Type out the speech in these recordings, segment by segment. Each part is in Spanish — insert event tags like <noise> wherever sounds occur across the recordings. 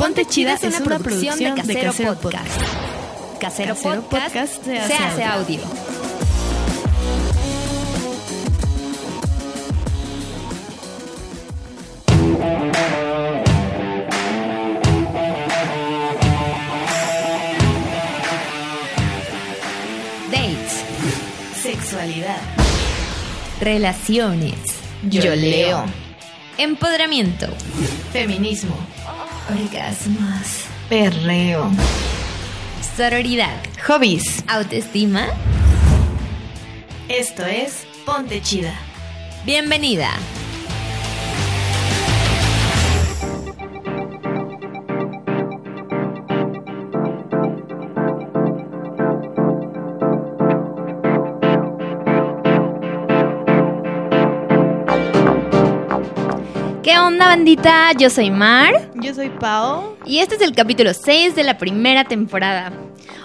Ponte Chida es una producción de Casero Podcast. Casero Podcast se hace audio. Dates. Sexualidad. Relaciones. Yo leo. Empoderamiento. Feminismo. Orgasmos. Perreo. Sororidad. Hobbies. Autoestima. Esto es Ponte Chida. Bienvenida. ¿Qué onda, bandita? Yo soy Mar. Yo soy Pau. Y este es el capítulo 6 de la primera temporada.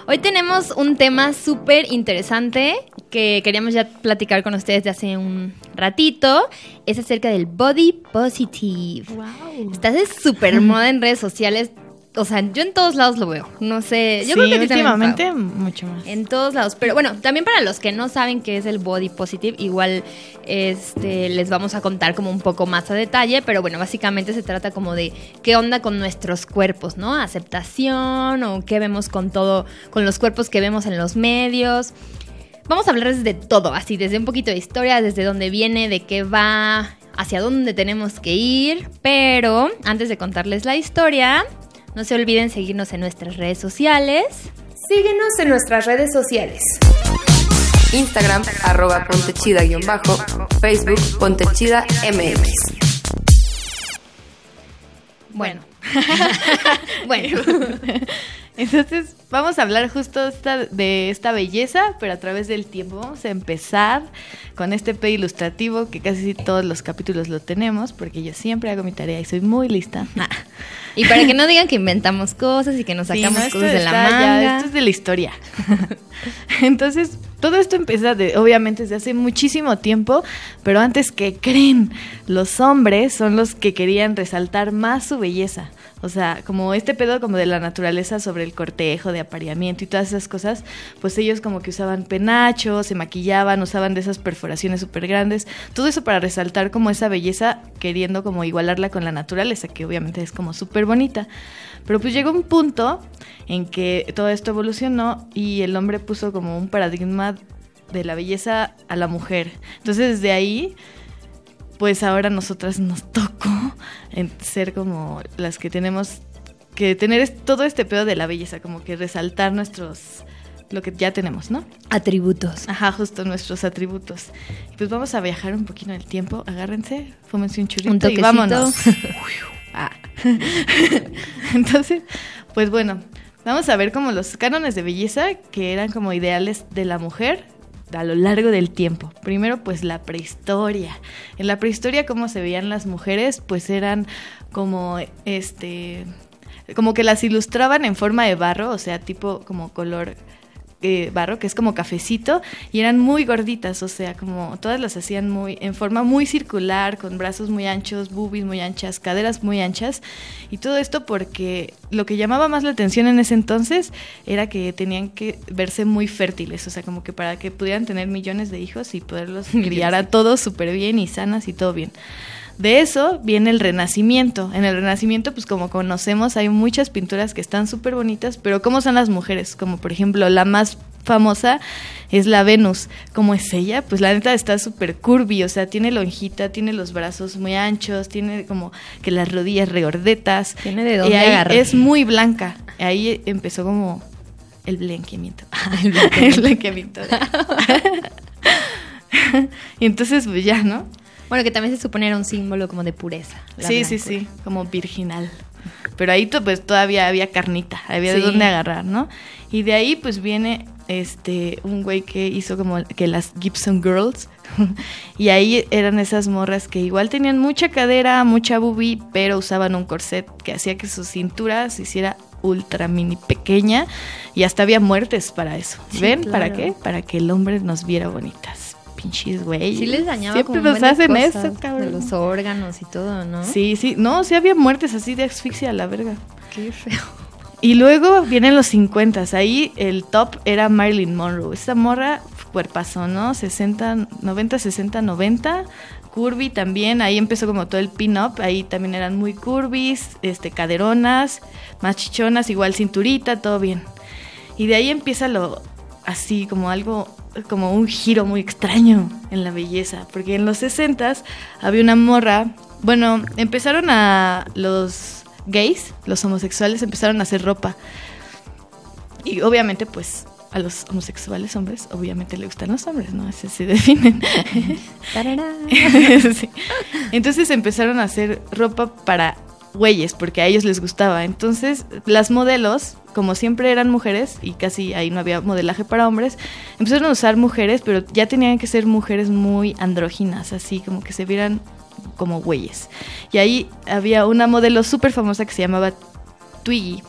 Hoy tenemos un tema súper interesante que queríamos ya platicar con ustedes de hace un ratito. Es acerca del body positive. Wow. Estás de súper moda en redes sociales. O sea, yo en todos lados lo veo. No sé. Yo sí, creo que últimamente mucho más. En todos lados. Pero bueno, también para los que no saben qué es el body positive, igual este, les vamos a contar como un poco más a detalle. Pero bueno, básicamente se trata como de qué onda con nuestros cuerpos, ¿no? Aceptación o qué vemos con todo, con los cuerpos que vemos en los medios. Vamos a hablar desde todo, así, desde un poquito de historia, desde dónde viene, de qué va, hacia dónde tenemos que ir. Pero antes de contarles la historia, no se olviden seguirnos en nuestras redes sociales. Síguenos en nuestras redes sociales. Instagram, arroba pontechida-bajo, Facebook, pontechida MX. Bueno. <laughs> bueno. <laughs> Entonces, vamos a hablar justo esta- de esta belleza, pero a través del tiempo. Vamos a empezar con este P ilustrativo que casi todos los capítulos lo tenemos, porque yo siempre hago mi tarea y soy muy lista. <laughs> Y para que no digan que inventamos cosas y que nos Sí, sacamos no, cosas de la ya- manga. esto es de la historia. <laughs> Entonces, todo esto empieza de, obviamente desde hace muchísimo tiempo, pero antes que creen, los hombres son los que querían resaltar más su belleza. O sea, como este pedo como de la naturaleza sobre el cortejo, de apareamiento y todas esas cosas, pues ellos como que usaban penachos, se maquillaban, usaban de esas perforaciones súper grandes, todo eso para resaltar como esa belleza, queriendo como igualarla con la naturaleza, que obviamente es como súper bonita. Pero pues llegó un punto en que todo esto evolucionó y el hombre puso como un paradigma de la belleza a la mujer. Entonces desde ahí, pues ahora nosotras nos tocó en ser como las que tenemos que tener todo este pedo de la belleza, como que resaltar nuestros lo que ya tenemos, ¿no? Atributos. Ajá, justo nuestros atributos. Pues vamos a viajar un poquito en el tiempo. Agárrense, fúmense un churrito Un y vámonos. <laughs> Ah. <laughs> Entonces, pues bueno, vamos a ver como los cánones de belleza que eran como ideales de la mujer a lo largo del tiempo. Primero, pues la prehistoria. En la prehistoria, cómo se veían las mujeres, pues eran como este como que las ilustraban en forma de barro, o sea, tipo como color eh, barro, que es como cafecito, y eran muy gorditas, o sea, como todas las hacían muy, en forma muy circular, con brazos muy anchos, boobies muy anchas, caderas muy anchas, y todo esto porque lo que llamaba más la atención en ese entonces era que tenían que verse muy fértiles, o sea, como que para que pudieran tener millones de hijos y poderlos <laughs> criar a todos súper bien y sanas y todo bien. De eso viene el Renacimiento. En el Renacimiento, pues como conocemos, hay muchas pinturas que están súper bonitas, pero ¿cómo son las mujeres? Como por ejemplo, la más famosa es la Venus. ¿Cómo es ella? Pues la neta está súper curvy, o sea, tiene lonjita, tiene los brazos muy anchos, tiene como que las rodillas regordetas. Tiene de y dónde ahí agarrar. es muy blanca. Ahí empezó como el blanqueamiento. el <laughs> el blanqueamiento. <laughs> <laughs> y entonces, pues ya, ¿no? Bueno, que también se supone era un símbolo como de pureza. Sí, sí, sí, como virginal. Pero ahí pues todavía había carnita, había de dónde agarrar, ¿no? Y de ahí pues viene este un güey que hizo como que las Gibson Girls <laughs> y ahí eran esas morras que igual tenían mucha cadera, mucha boobie, pero usaban un corset que hacía que su cintura se hiciera ultra mini pequeña y hasta había muertes para eso. Sí, ¿Ven? ¿Para qué? Para que el hombre nos viera bonitas. Pinches güey. Sí les dañaba Siempre como nos hacen eso, cabrón. De los órganos y todo, ¿no? Sí, sí. No, sí había muertes así de asfixia a la verga. Qué feo. Y luego vienen los 50. Ahí el top era Marilyn Monroe. Esta morra, cuerpazo, ¿no? 60, 90, 60, 90. Curvy también. Ahí empezó como todo el pin-up. Ahí también eran muy curvis, este, caderonas, más chichonas, igual cinturita, todo bien. Y de ahí empieza lo así, como algo, como un giro muy extraño en la belleza. Porque en los 60 había una morra. Bueno, empezaron a los gays, los homosexuales, empezaron a hacer ropa. Y obviamente, pues, a los homosexuales hombres, obviamente le gustan los hombres, ¿no? Así se <laughs> definen. <laughs> Sí. Entonces empezaron a hacer ropa para güeyes, porque a ellos les gustaba. Entonces, las modelos, como siempre eran mujeres, y casi ahí no había modelaje para hombres, empezaron a usar mujeres, pero ya tenían que ser mujeres muy andróginas, así como que se vieran como güeyes. Y ahí había una modelo súper famosa que se llamaba Twiggy.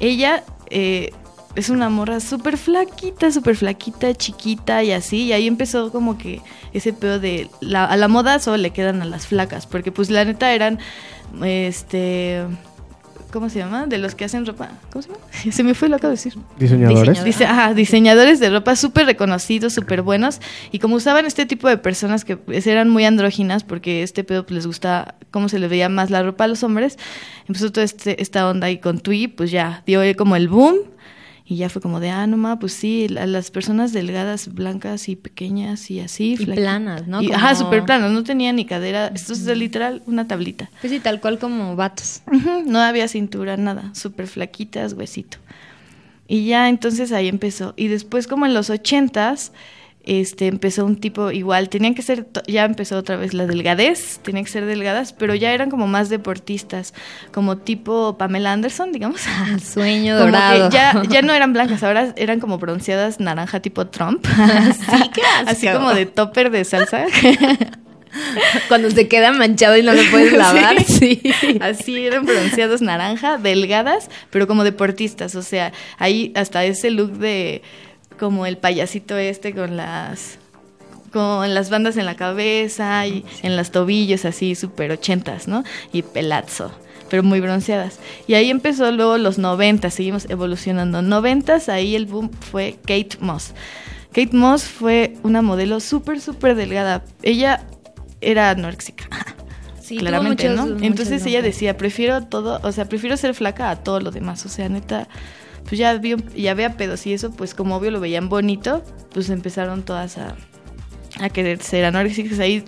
Ella eh, es una morra súper flaquita, súper flaquita, chiquita y así. Y ahí empezó como que ese pedo de la, a la moda solo le quedan a las flacas. Porque pues la neta eran, este, ¿cómo se llama? De los que hacen ropa. ¿Cómo se llama? <laughs> Se me fue lo acabo de decir. Diseñadores. Diseñador. Dice, ajá, diseñadores de ropa súper reconocidos, súper buenos. Y como usaban este tipo de personas que pues, eran muy andróginas, porque este pedo pues, les gusta cómo se le veía más la ropa a los hombres, empezó toda este, esta onda y con Twi, pues ya dio como el boom. Y ya fue como de, ah, no ma, pues sí, la- las personas delgadas, blancas y pequeñas y así. Y planas, ¿no? Y- Como- Ajá, súper planas, no tenía ni cadera. Esto es de literal una tablita. Pues sí, tal cual como vatos. No había cintura, nada, súper flaquitas, huesito. Y ya entonces ahí empezó. Y después como en los ochentas, este, empezó un tipo igual, tenían que ser, ya empezó otra vez la delgadez, tenían que ser delgadas, pero ya eran como más deportistas, como tipo Pamela Anderson, digamos. <laughs> El sueño Como que dorado. ya, ya no eran blancas, ahora eran como bronceadas naranja tipo Trump. <laughs> Sí, <laughs> qué Así como de topper de salsa. Cuando se queda manchado y no lo puedes lavar. Sí. Así eran bronceados naranja, delgadas, pero como deportistas. O sea, ahí hasta ese look de como el payasito este con las con las bandas en la cabeza y en los tobillos así súper ochentas, ¿no? Y pelazo, pero muy bronceadas. Y ahí empezó luego los noventas, seguimos evolucionando. Noventas, ahí el boom fue Kate Moss. Kate Moss fue una modelo súper, súper delgada. Ella era anoréxica. Sí, claramente, muchos- ¿no? Entonces ella decía, prefiero todo, o sea, prefiero ser flaca a todo lo demás, o sea, neta, pues ya vio, ya vea pedos y eso, pues como obvio lo veían bonito, pues empezaron todas a, a querer ser anoréxicas, ahí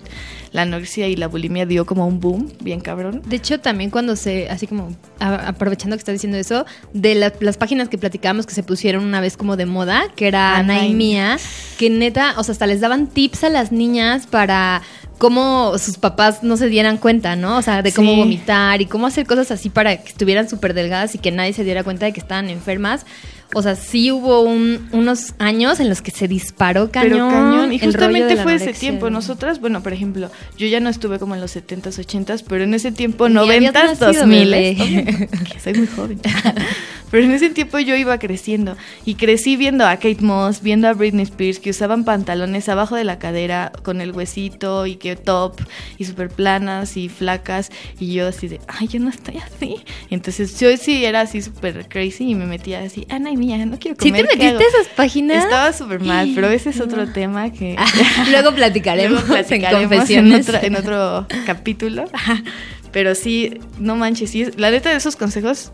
la anorexia y la bulimia dio como un boom, bien cabrón. De hecho, también cuando se, así como a- aprovechando que estás diciendo eso, de la- las páginas que platicábamos que se pusieron una vez como de moda, que era Ana Ana y- y Mía, que neta, o sea, hasta les daban tips a las niñas para cómo sus papás no se dieran cuenta, ¿no? O sea, de cómo Sí. vomitar y cómo hacer cosas así para que estuvieran súper delgadas y que nadie se diera cuenta de que estaban enfermas. O sea, sí hubo un- unos años en los que se disparó cañón. Pero cañón, y justamente fue ese tiempo. Nosotras, bueno, por ejemplo, yo ya no estuve como en los 70s, 80s, pero en ese tiempo, Ni habías 90s, nacido, 2000 bebé. Soy muy joven. <laughs> pero en ese tiempo yo iba creciendo y crecí viendo a Kate Moss, viendo a Britney Spears que usaban pantalones abajo de la cadera con el huesito y que top y súper planas y flacas y yo así de, ay, yo no estoy así. Entonces yo sí era así súper crazy y me metía así, Ana y mía, no quiero ¿Sí comer. te ¿qué metiste hago?". a esas páginas? Estaba súper mal, pero ese es otro tema que <laughs> Luego platicaremos, <laughs> luego platicaremos en confesiones. en, otro, en otro capítulo. Pero sí, no manches, sí, la neta de esos consejos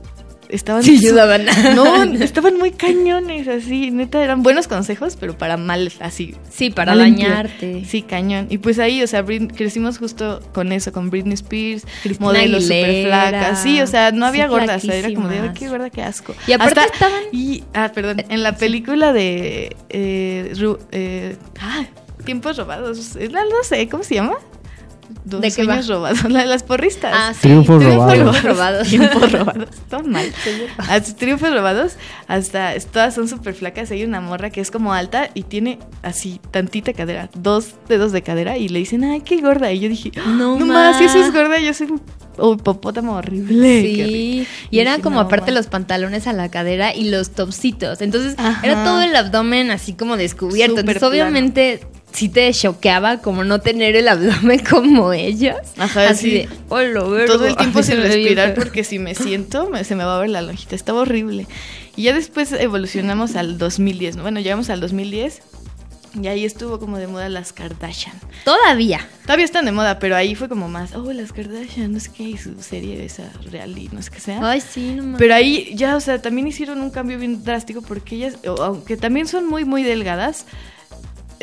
estaban Sí, ayudaban. <laughs> No, <laughs> estaban muy cañones, así, neta eran buenos consejos, pero para mal, así. Sí, para dañarte. Sí, cañón. Y pues ahí, o sea, crecimos justo con eso, con Britney Spears, Cristina modelos súper flacas. Sí, o sea, no Sí, había gordas, o sea, era como de, "Ay, flaquísimas. qué gorda, qué asco. Y aparte Hasta- estaban- Y, ah, perdón, en la película de. Eh, Ru- eh, ah, Tiempos robados. No sé, ¿cómo se llama? Dos ¿De qué sueños va? robados, <laughs> la de las porristas. Ah, sí. Triunfos Triunfos robados. robados. Tiempos robados. <laughs> Todo mal. Hasta triunfos robados, hasta todas son súper flacas. Hay una morra que es como alta y tiene así tantita cadera, dos dedos de cadera y le dicen, ay, qué gorda. Y yo dije, No no, más, si eso es gorda, yo soy un hipopótamo horrible. Qué horrible. Sí, y eran como "No, aparte ma". los pantalones a la cadera y los topsitos. Entonces Ajá. era todo el abdomen así como descubierto. Súper Entonces, obviamente, sí te choqueaba como no tener el abdomen <laughs> como ellas. Ajá, Así sí. de, "Hola, verga". Todo el tiempo <laughs> Ay, sin respirar porque si me siento me- se me va a ver la lonjita. Estaba horrible. Y ya después evolucionamos al 2010. ¿no? Bueno, llegamos al 2010 y ahí estuvo como de moda las Kardashian. Todavía. Todavía están de moda, pero ahí fue como más, oh, las Kardashian, no sé qué, y su serie esa real y no sé qué sea. Ay, sí, no mames. Pero ahí ya, o sea, también hicieron un cambio bien drástico porque ellas, aunque también son muy, muy delgadas,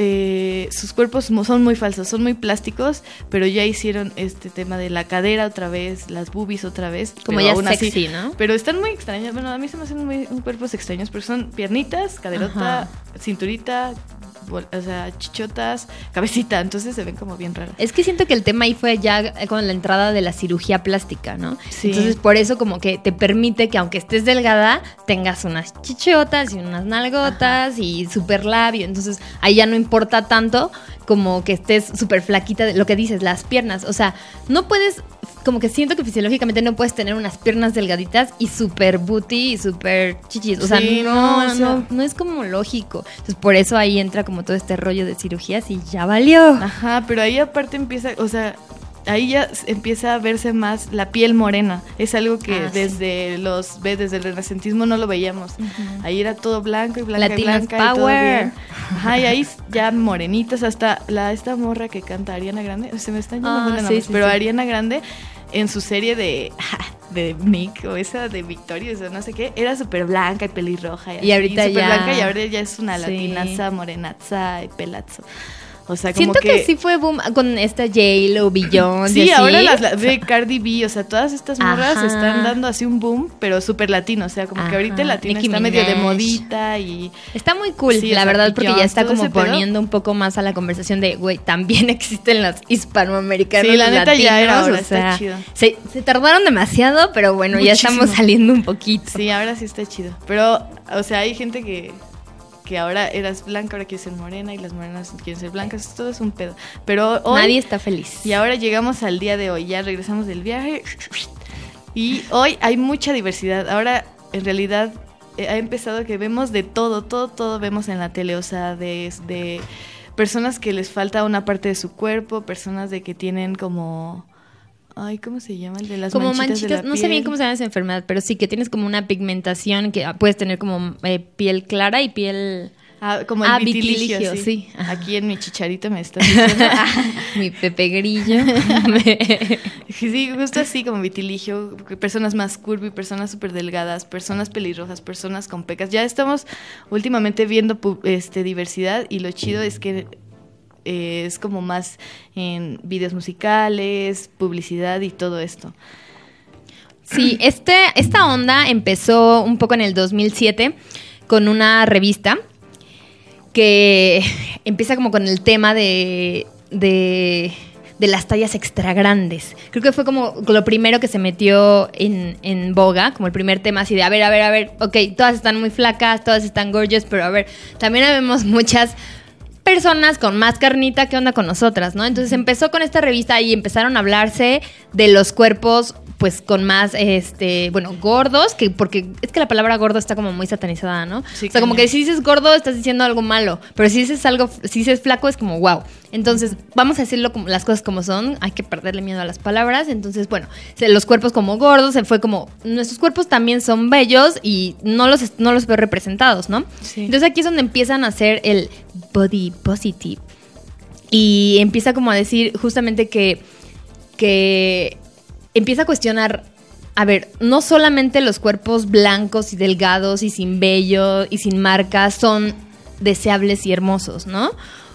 eh, sus cuerpos son muy falsos, son muy plásticos, pero ya hicieron este tema de la cadera otra vez, las boobies otra vez. Como pero ya aún así- sexy, ¿no? Pero están muy extrañas, bueno, a mí se me hacen muy cuerpos extraños, porque son piernitas, caderota, Ajá. cinturita, o sea, chichotas, cabecita, entonces se ven como bien raras. Es que siento que el tema ahí fue ya con la entrada de la cirugía plástica, ¿no? Sí. Entonces, por eso como que te permite que aunque estés delgada, tengas unas chichotas y unas nalgotas y super labio. Entonces, ahí ya no importa tanto como que estés súper flaquita, de lo que dices, las piernas. O sea, no puedes, como que siento que fisiológicamente no puedes tener unas piernas delgaditas y super booty y super chichis. O sea, Sí, no, no, o no, sea- no es como lógico. Entonces, por eso ahí entra como todo este rollo de cirugías y ya valió. Ajá, pero ahí aparte empieza, o sea, ahí ya empieza a verse más la piel morena. Es algo que Ah, sí. desde los ve desde el renacentismo no lo veíamos. Ahí era todo blanco y blanca Latinas y blanca y todo power. bien. Ajá, y ahí ya morenitas hasta la esta morra que canta Ariana Grande, se me están Ah, llamando sí, nombres, sí, pero. Ariana Grande en su serie de <laughs> de Nick o esa de Victoria, o no sé qué, era súper blanca y pelirroja y, Y así, ahorita súper ya- blanca y ahora ya es una latinaza, morenaza y pelazo. O sea, como Siento que... sí fue boom con esta J-Lo, Beyoncé. Sí, así. ahora las la- ve Cardi B, o sea, todas estas morras Ajá. están dando así un boom, pero súper latino, o sea, como que ahorita el Ajá, latino Nicki está medio de Minaj. modita y Está muy cool, Sí, la verdad, porque ya está como ese pedo. poniendo un poco más a la conversación de, güey, también <laughs> existen los hispanoamericanos. Sí, la neta ya era latinos, hora, o está sea, chido. Se, se tardaron demasiado, pero bueno, ya Muchísimo. estamos saliendo un poquito. sí, ahora sí está chido. Pero, o sea, hay gente que, que ahora eras blanca, ahora quiere ser morena y las morenas quieren ser blancas, todo es un pedo. Pero hoy, Nadie está feliz. y ahora llegamos al día de hoy, ya regresamos del viaje y hoy hay mucha diversidad. Ahora, en realidad, eh, ha empezado que vemos de todo, todo, todo vemos en la tele, o sea, de, de personas que les falta una parte de su cuerpo, personas de que tienen como... Ay, ¿cómo se llama? El de las como manchitas, manchitas, de la no sé bien cómo se llama esa enfermedad, pero sí que tienes como una pigmentación que ah, puedes tener como eh, piel clara y piel... Ah, como el Ah, vitiligo, sí. Aquí en mi chicharito me está <laughs> diciendo. <laughs> Mi Pepe Grillo. <laughs> sí, justo así como vitiligio, personas más curvy, personas súper delgadas, personas pelirrojas, personas con pecas. Ya estamos últimamente viendo este diversidad y lo chido es que eh, es como más en videos musicales, publicidad y todo esto. Sí, este, esta onda empezó un poco en el 2007 con una revista que <laughs> empieza como con el tema de, de, de las tallas extra grandes. Creo que fue como lo primero que se metió en, en boga, como el primer tema así de, a ver, a ver, a ver, ok, todas están muy flacas, todas están gorgeous, pero a ver, también vemos <laughs> muchas personas con más carnita que onda con nosotras, ¿no? Entonces empezó con esta revista y empezaron a hablarse de los cuerpos pues con más, este, bueno, gordos, que porque es que la palabra gordo está como muy satanizada, ¿no? Sí, o sea, como que si dices gordo estás diciendo algo malo, pero si dices algo, si dices flaco es como wow. Entonces, vamos a decirlo como las cosas como son, hay que perderle miedo a las palabras. Entonces, bueno, los cuerpos como gordos, se fue como, nuestros cuerpos también son bellos y no los, no los veo representados, ¿no? Sí. Entonces aquí es donde empiezan a hacer el body positive. Y empieza como a decir justamente que, que empieza a cuestionar, a ver, no solamente los cuerpos blancos y delgados y sin vello y sin marcas son deseables y hermosos, ¿no?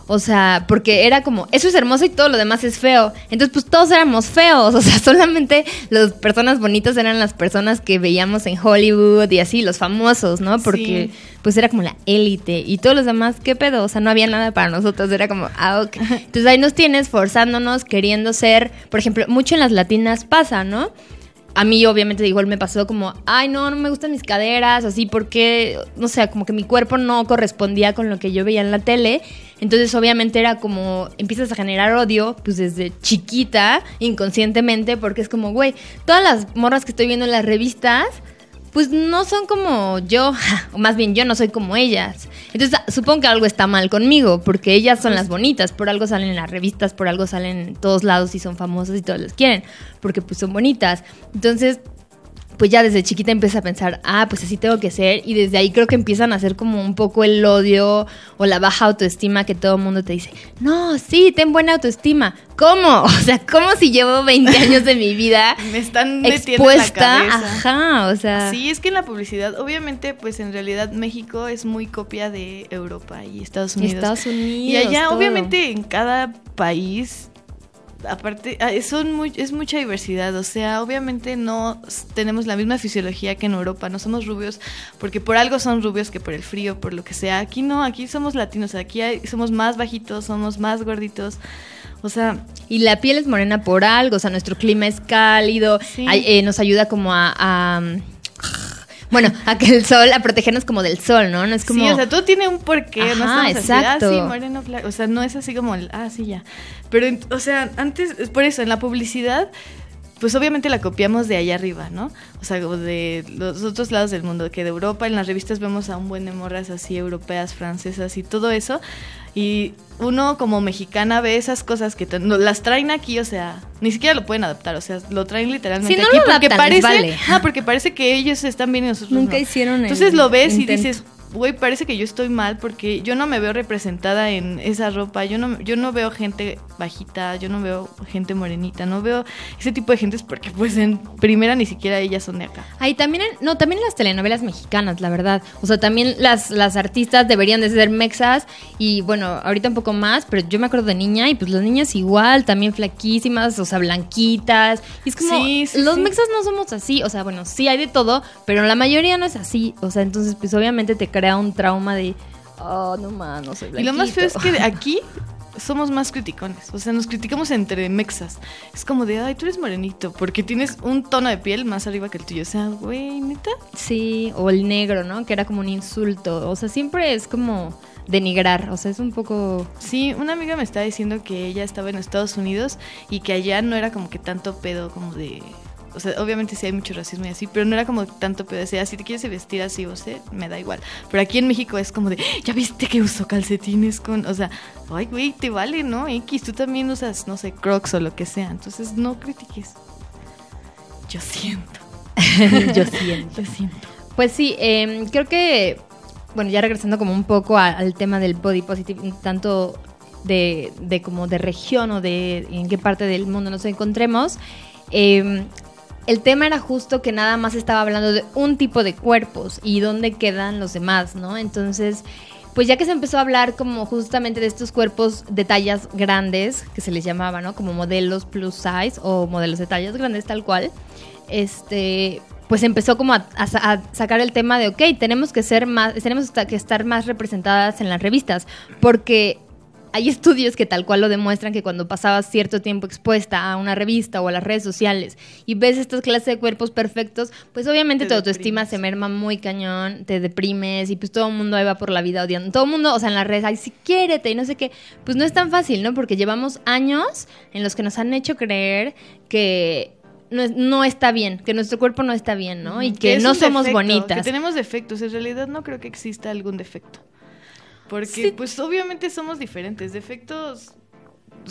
O sea, porque era como, eso es hermoso y todo lo demás es feo. Entonces, pues todos éramos feos. <laughs> O sea, solamente las personas bonitas eran las personas que veíamos en Hollywood y así, los famosos, ¿no? Porque Sí. pues era como la élite. Y todos los demás, ¿qué pedo? O sea, no había nada para nosotros. Era como, ah, ok. Entonces ahí nos tienes forzándonos, queriendo ser, por ejemplo, mucho en las latinas pasa, ¿no? A mí obviamente igual me pasó como, ay no, no me gustan mis caderas, así porque, no sé, como que mi cuerpo no correspondía con lo que yo veía en la tele. Entonces obviamente era como, empiezas a generar odio, pues desde chiquita, inconscientemente, porque es como, güey, todas las morras que estoy viendo en las revistas, pues no son como yo, <laughs> o más bien yo no soy como ellas. Entonces supongo que algo está mal conmigo, porque ellas son las bonitas, por algo salen en las revistas, por algo salen en todos lados y son famosas y todos las quieren, porque pues son bonitas. Entonces pues ya desde chiquita empieza a pensar, ah, pues así tengo que ser. Y desde ahí creo que empiezan a hacer como un poco el odio o la baja autoestima que todo el mundo te dice, no, sí, ten buena autoestima. ¿Cómo? <laughs> O sea, ¿cómo si llevo 20 <laughs> años de mi vida Me están metiendo en la expuesta? Ajá, o sea. Sí, es que en la publicidad, obviamente, pues en realidad México es muy copia de Europa y Estados y Unidos. Estados Unidos. Y allá, todo. obviamente, en cada país, aparte, ah, son muy, es mucha diversidad. O sea, obviamente no tenemos la misma fisiología que en Europa. No somos rubios porque por algo son rubios que por el frío, por lo que sea. Aquí no, aquí somos latinos. Aquí hay- somos más bajitos, somos más gorditos. O sea, Y la piel es morena por algo, o sea, nuestro clima es cálido, Sí. eh, nos ayuda como a, a, Bueno, <laughs> a que el sol, a protegernos como del sol, ¿no? No es como... Sí, o sea, todo tiene un porqué. no Ajá, estamos así, ah, exacto. sí, moreno. O sea, no es así como el, ah, sí, ya. Pero, o sea, antes, es por eso, en la publicidad, pues obviamente la copiamos de allá arriba, ¿no? O sea, de los otros lados del mundo, que de Europa, en las revistas vemos a un buen de morras así, europeas, francesas y todo eso. Y uno como mexicana ve esas cosas que te- no, las traen aquí, o sea, ni siquiera lo pueden adaptar, o sea, lo traen literalmente Si no aquí lo porque adaptan, parece, vale. ah, porque parece que ellos están bien y nosotros Nunca no. hicieron el Entonces lo ves y dices, güey, parece que yo estoy mal porque yo no me veo representada en esa ropa, yo no, yo no veo gente bajita, yo no veo gente morenita, no veo ese tipo de gentes porque pues en primera ni siquiera ellas son de acá. Ahí también, en- no, también en las telenovelas mexicanas, la verdad. O sea, también las, las artistas deberían de ser mexas y bueno, ahorita un poco más, pero yo me acuerdo de niña y pues las niñas igual, también flaquísimas, o sea, blanquitas. Y es como, Sí, sí, los sí. mexas no somos así, o sea, bueno, sí hay de todo, pero la mayoría no es así. O sea, entonces pues obviamente te crea un trauma de, oh, no man, no soy Y lo más feo es blanquito". que <laughs> aquí somos más criticones, o sea, nos criticamos entre mexas. Es como de, ay, tú eres morenito porque tienes un tono de piel más arriba que el tuyo. O sea, güey, neta. Sí, o el negro, ¿no? Que era como un insulto. O sea, siempre es como denigrar. O sea, es un poco... Sí, una amiga me estaba diciendo que ella estaba en Estados Unidos y que allá no era como que tanto pedo como de... O sea, obviamente sí hay mucho racismo y así, pero no era como tanto pedo. O sea, si te quieres vestir así, o sea, me da igual. Pero aquí en México es como de, ya viste que uso calcetines con... O sea, ay, güey, te vale, ¿no? X, tú también usas, no sé, crocs o lo que sea. Entonces, no critiques. Yo siento. <laughs> Yo siento. <laughs> Yo siento. Pues sí, eh, creo que, bueno, ya regresando como un poco a- al tema del body positive, tanto de, de como de región o de en qué parte del mundo nos encontremos, eh, el tema era justo que nada más estaba hablando de un tipo de cuerpos y dónde quedan los demás, ¿no? Entonces, pues ya que se empezó a hablar como justamente de estos cuerpos de tallas grandes, que se les llamaba, ¿no? Como modelos plus size o modelos de tallas grandes tal cual, este, pues empezó como a, a sa- a sacar el tema de, ok, tenemos que ser más, tenemos que estar más representadas en las revistas, porque hay estudios que tal cual lo demuestran que cuando pasabas cierto tiempo expuesta a una revista o a las redes sociales y ves estas clases de cuerpos perfectos, pues obviamente Te tu autoestima deprimes. se merma muy cañón, te deprimes y pues todo el mundo ahí va por la vida odiando. Todo el mundo, o sea, en las redes, ay, si quiérete y no sé qué. Pues no es tan fácil, ¿no? Porque llevamos años en los que nos han hecho creer que no, es- no está bien, que nuestro cuerpo no está bien, ¿no? Y que, no somos defecto, bonitas. Que tenemos defectos. En realidad no creo que exista algún defecto. Porque, Sí. pues, obviamente somos diferentes. Defectos,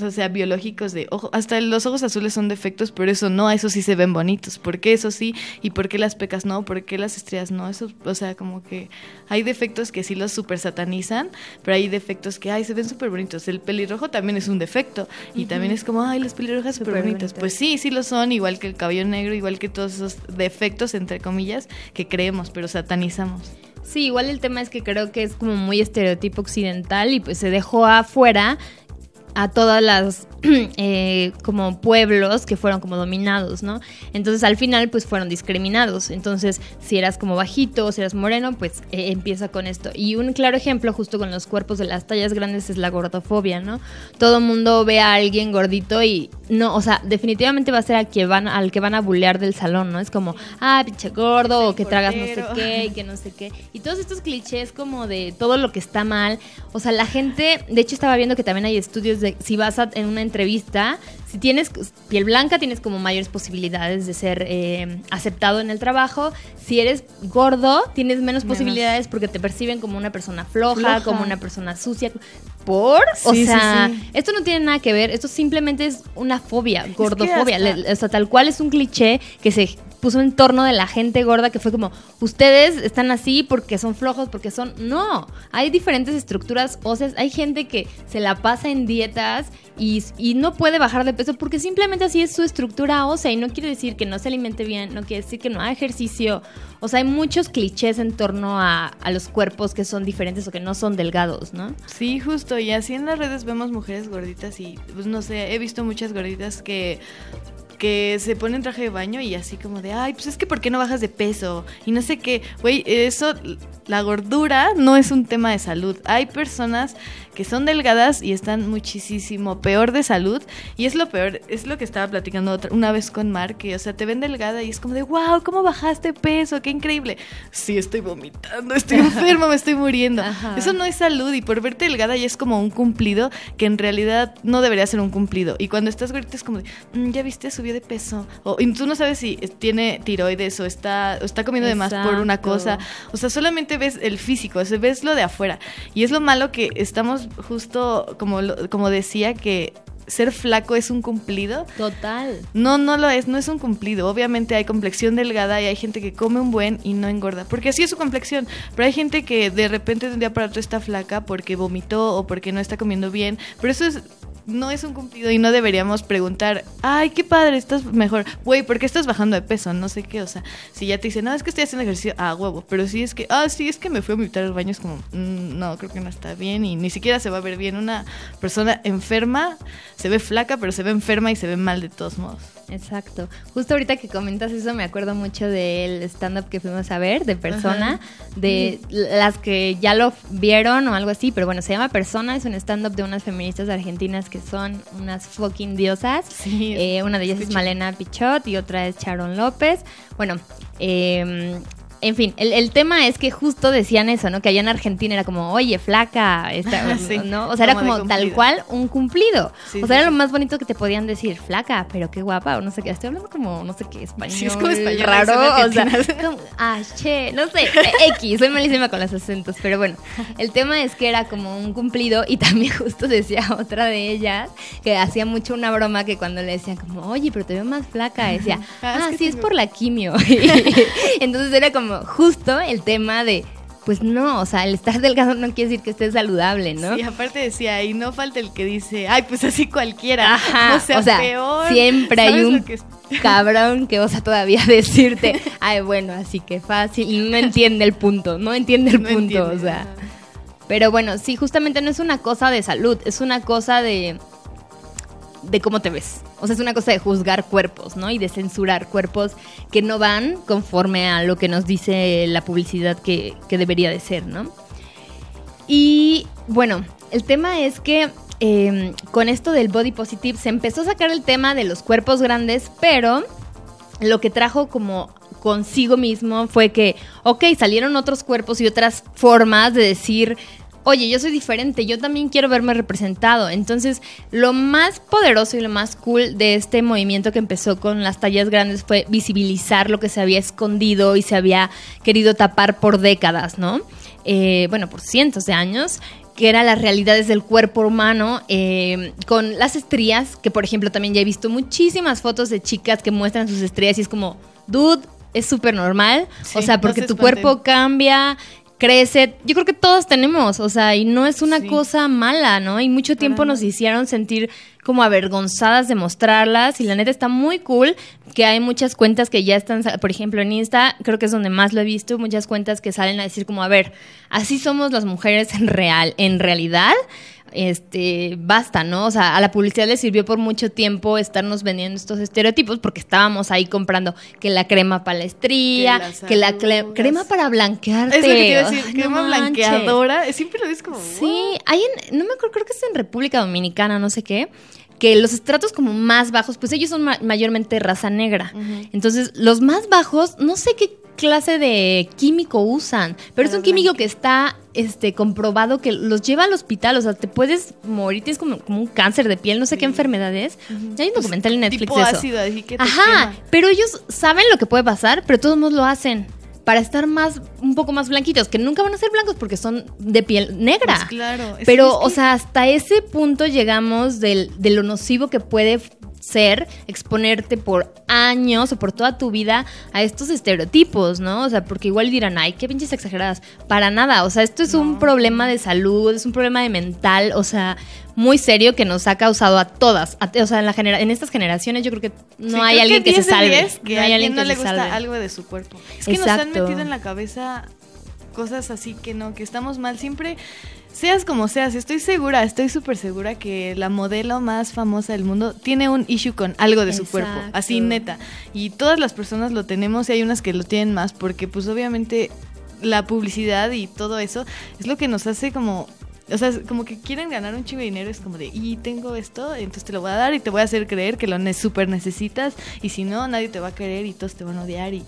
o sea, biológicos de ojo. Hasta los ojos azules son defectos, pero eso no, eso sí se ven bonitos. ¿Por qué eso sí? ¿Y por qué las pecas no? ¿Por qué las estrellas no? Eso, o sea, como que hay defectos que sí los super satanizan, pero hay defectos que, ay, se ven súper bonitos. El pelirrojo también es un defecto. Y también es como, ay, las pelirrojas súper bonitas. Pues sí, sí lo son, igual que el cabello negro, igual que todos esos defectos, entre comillas, que creemos, pero satanizamos. Sí, igual el tema es que creo que es como muy estereotipo occidental y pues se dejó afuera a todas las <clears throat> eh, como pueblos que fueron como dominados, ¿no? Entonces al final pues fueron discriminados. Entonces si eras como bajito, si eras moreno, pues eh, empieza con esto. Y un claro ejemplo justo con los cuerpos de las tallas grandes es la gordofobia, ¿no? Todo mundo ve a alguien gordito y no, o sea, definitivamente va a ser al que van, al que van a bullear del salón, ¿no? Es como, ah, pinche gordo, o que tragas no sé qué, y que no sé qué. Y todos estos clichés como de todo lo que está mal. O sea, la gente, de hecho estaba viendo que también hay estudios de si vas a, en una entrevista, si tienes piel blanca, tienes como mayores posibilidades de ser eh, aceptado en el trabajo. Si eres gordo, tienes menos, Menos. posibilidades porque te perciben como una persona floja, Floja. como una persona sucia. ¿Por? o Sí, sí, sea, sí. esto no tiene nada que ver, esto simplemente es una fobia, gordofobia. hasta- Le- o sea, tal cual es un cliché que se puso en torno de la gente gorda que fue como, ustedes están así porque son flojos, porque son... No, hay diferentes estructuras óseas, hay gente que se la pasa en dietas y, y no puede bajar de peso porque simplemente así es su estructura ósea y no quiere decir que no se alimente bien, no quiere decir que no haga ejercicio. O sea, hay muchos clichés en torno a, a los cuerpos que son diferentes o que no son delgados, ¿no? Sí, justo. Y así en las redes vemos mujeres gorditas y, pues no sé, he visto muchas gorditas que que se ponen traje de baño y así como de, ay, pues es que ¿por qué no bajas de peso? Y no sé qué, güey, eso, la gordura no es un tema de salud. Hay personas que son delgadas y están muchísimo peor de salud y es lo peor, es lo que estaba platicando otra, una vez con Mar, que, o sea, te ven delgada y es como de, wow, ¿cómo bajaste peso? Qué increíble. Sí, estoy vomitando, estoy <laughs> enfermo, me estoy muriendo. Ajá. Eso no es salud y por verte delgada ya es como un cumplido que en realidad no debería ser un cumplido. Y cuando estás gordita es como de, "Mm, ya viste, subió de peso. O, y tú no sabes si tiene tiroides o está, o está comiendo de más por una cosa. O sea, solamente ves el físico, o sea, ves lo de afuera. Y es lo malo que estamos justo, como, como decía, que ser flaco es un cumplido. Total. No, no lo es, no es un cumplido. Obviamente hay complexión delgada y hay gente que come un buen y no engorda, porque así es su complexión. Pero hay gente que de repente de un día para otro está flaca porque vomitó o porque no está comiendo bien. Pero eso es no es un cumplido y no deberíamos preguntar, ay, qué padre, estás mejor. Güey, ¿por qué estás bajando de peso? No sé qué, o sea, si ya te dicen, no, es que estoy haciendo ejercicio, ah, huevo. Pero si es que, ah, sí, es que me fui a vomitar al baño, como, "Mm, no, creo que no está bien y ni siquiera se va a ver bien. Una persona enferma se ve flaca, pero se ve enferma y se ve mal de todos modos. Exacto. Justo ahorita que comentas eso, me acuerdo mucho del stand-up que fuimos a ver, de Persona, de las que ya lo vieron o algo así, pero bueno, se llama Persona, es un stand-up de unas feministas argentinas que son unas fucking diosas. Sí, Eh, una de ellas es. Malena Pichot y otra es Sharon López. Bueno, eh, en fin, el, el tema es que justo decían eso, ¿no? Que allá en Argentina era como, oye, flaca, esta, <laughs> Sí, ¿no? O sea, era como tal cual un cumplido. Sí, o sea, sí, era lo más bonito que te podían decir, flaca, pero qué guapa, o no sé qué. Estoy hablando como, no sé qué, español. Sí, es como español, raro. O sea, <laughs> como, ah, che, no sé, X, soy malísima con los acentos, pero bueno, el tema es que era como un cumplido y también <laughs> justo decía otra de ellas que hacía mucho una broma que cuando le decían como, oye, pero te veo más flaca, decía, Ah, es ah, que sí, es por la quimio. Entonces era como justo el tema de, pues no, o sea, el estar delgado no quiere decir que estés saludable, ¿no? Sí, aparte decía, y no falta el que dice, ay, pues así cualquiera. Ajá, o sea, peor. siempre hay ¿Sabes un que <laughs> cabrón que osa todavía <laughs> decirte, ay, bueno, así que fácil, y no entiende el punto, no entiende el No punto, entiende, o sea. ajá. Pero bueno, sí, justamente no es una cosa de salud, es una cosa de de cómo te ves. O sea, es una cosa de juzgar cuerpos, ¿no? Y de censurar cuerpos que no van conforme a lo que nos dice la publicidad que, que debería de ser, ¿no? Y bueno, el tema es que eh, con esto del body positive se empezó a sacar el tema de los cuerpos grandes, pero lo que trajo como consigo mismo fue que, ok, salieron otros cuerpos y otras formas de decir, oye, yo soy diferente, yo también quiero verme representado. Entonces, lo más poderoso y lo más cool de este movimiento que empezó con las tallas grandes fue visibilizar lo que se había escondido y se había querido tapar por décadas, ¿no? Eh, bueno, por cientos de años que eran las realidades del cuerpo humano eh, con las estrías, que por ejemplo también ya he visto muchísimas fotos de chicas que muestran sus estrías y es como, dude, es súper normal, Sí, o sea, no porque se tu cuerpo cambia, crece, yo creo que todos tenemos, o sea, y no es una Sí. cosa mala, ¿no? Y mucho tiempo nos hicieron sentir como avergonzadas de mostrarlas y la neta está muy cool que hay muchas cuentas que ya están, por ejemplo en Insta, creo que es donde más lo he visto, muchas cuentas que salen a decir como, a ver, así somos las mujeres en real, en realidad, este, basta, ¿no? O sea, a la publicidad le sirvió por mucho tiempo estarnos vendiendo estos estereotipos porque estábamos ahí comprando que la crema para la estría, Que la crema para blanquearte. Es lo que te iba a decir, Ay, crema no blanqueadora. Siempre lo ves como. Sí, hay en, no me acuerdo, creo que es en República Dominicana, no sé qué, que los estratos como más bajos, pues ellos son ma- mayormente raza negra. Entonces, los más bajos, no sé qué clase de químico usan, pero es un químico que está este comprobado que los lleva al hospital, o sea, te puedes morir, tienes como, como un cáncer de piel, no sé qué enfermedad es. Hay un documental en Netflix Tipo de eso. ácido, así que te Ajá, quema. pero ellos saben lo que puede pasar, pero todos modos lo hacen para estar más un poco más blanquitos, que nunca van a ser blancos porque son de piel negra. Pues claro. es- Pero, que- o sea, hasta ese punto llegamos del, de lo nocivo que puede ser exponerte por años o por toda tu vida a estos estereotipos, ¿no? O sea, porque igual dirán, ay, qué pinches exageradas. Para nada, o sea, esto es un problema de salud, es un problema de mental, o sea, muy serio que nos ha causado a todas. a- o sea, en, la genera- en estas generaciones yo creo que no Sí, hay alguien que, 10 se salve. 10 que no hay alguien no que le se gusta salve. algo de su cuerpo. Es que nos han metido en la cabeza cosas así que no, que estamos mal. Siempre, seas como seas, estoy segura, estoy súper segura que la modelo más famosa del mundo tiene un issue con algo de su cuerpo. Así neta. Y todas las personas lo tenemos y hay unas que lo tienen más porque pues obviamente la publicidad y todo eso es lo que nos hace como... O sea, como que quieren ganar un chingo de dinero, es como de, y tengo esto, entonces te lo voy a dar y te voy a hacer creer que lo ne super necesitas, y si no, nadie te va a querer y todos te van a odiar y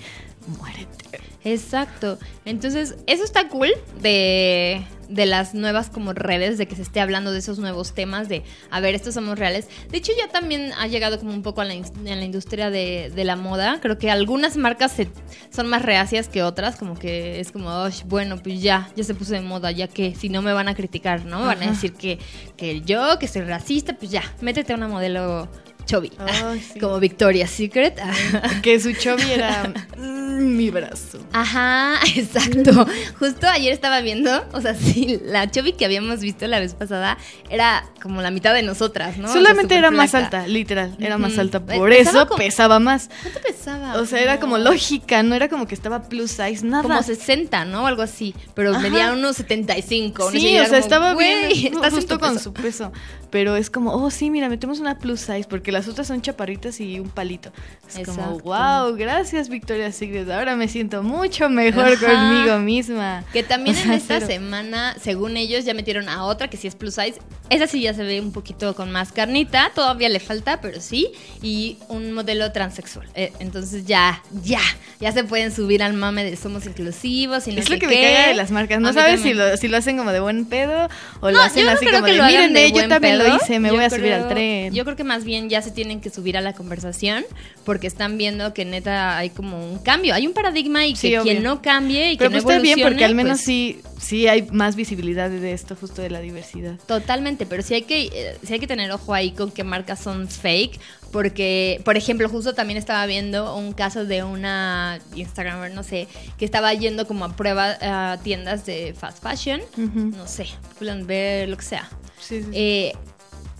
muérete. Exacto. Entonces, eso está cool de, de las nuevas como redes, de que se esté hablando de esos nuevos temas, de, a ver, estos somos reales. De hecho, ya también ha llegado como un poco a la, in- en la industria de, de la moda. Creo que algunas marcas se- son más reacias que otras, como que es como, "Osh, bueno, pues ya, ya se puso de moda, ya que si no me van a criticar, ¿no? Me van a decir que, que yo, que soy racista, pues ya, métete a una modelo chubby, <laughs> sí. como Victoria's Secret. <laughs> Que su chubby era mm, mi brazo. Ajá, <laughs> exacto. Justo ayer estaba viendo, o sea, sí, la Chubby que habíamos visto la vez pasada era como la mitad de nosotras, ¿no? O sea, Solamente era más alta, literal, era más alta. Por pesaba eso como- pesaba más. ¿Cuánto pesaba? O sea, era como lógica, no era como que estaba plus size, nada. Como 60, ¿no? O algo así. Pero Ajá. medía unos 75. no sé, Sí, y o sea, como, estaba "Güey, bien justo con peso". su peso. Pero es como, oh, sí, mira, metemos una plus size porque las otras son chaparritas y un palito. Es como, wow, gracias Victoria's Secret. Ahora me siento mucho mejor Ajá. conmigo misma. Que también <laughs> O en esta semana, según ellos, ya metieron a otra que sí es plus size. Esa sí ya se ve un poquito con más carnita, todavía le falta, pero sí. Y un modelo transexual. Eh, entonces ya, ya, ya se pueden subir al mame de somos inclusivos y no es sé lo que qué. me caga de las marcas. No sabes si lo, si lo hacen como de buen pedo o lo hacen yo no así creo como que de, lo miren, de eh, yo también pedo. lo hice, me Yo voy a subir al tren. Yo creo que más bien ya se tienen que subir a la conversación porque están viendo que neta hay como un cambio, hay un paradigma y que Sí, quien no cambie y Pero que pues no está bien porque evolucione, al menos pues, sí, sí hay más visibilidad de esto, justo de la diversidad. Totalmente, pero sí hay que eh, sí hay que tener ojo ahí con qué marcas son fake, porque por ejemplo, justo también estaba viendo un caso de una Instagramer, no sé, que estaba yendo como a prueba a tiendas de fast fashion, Ujú. no sé, ver lo que sea. Sí, sí. Eh,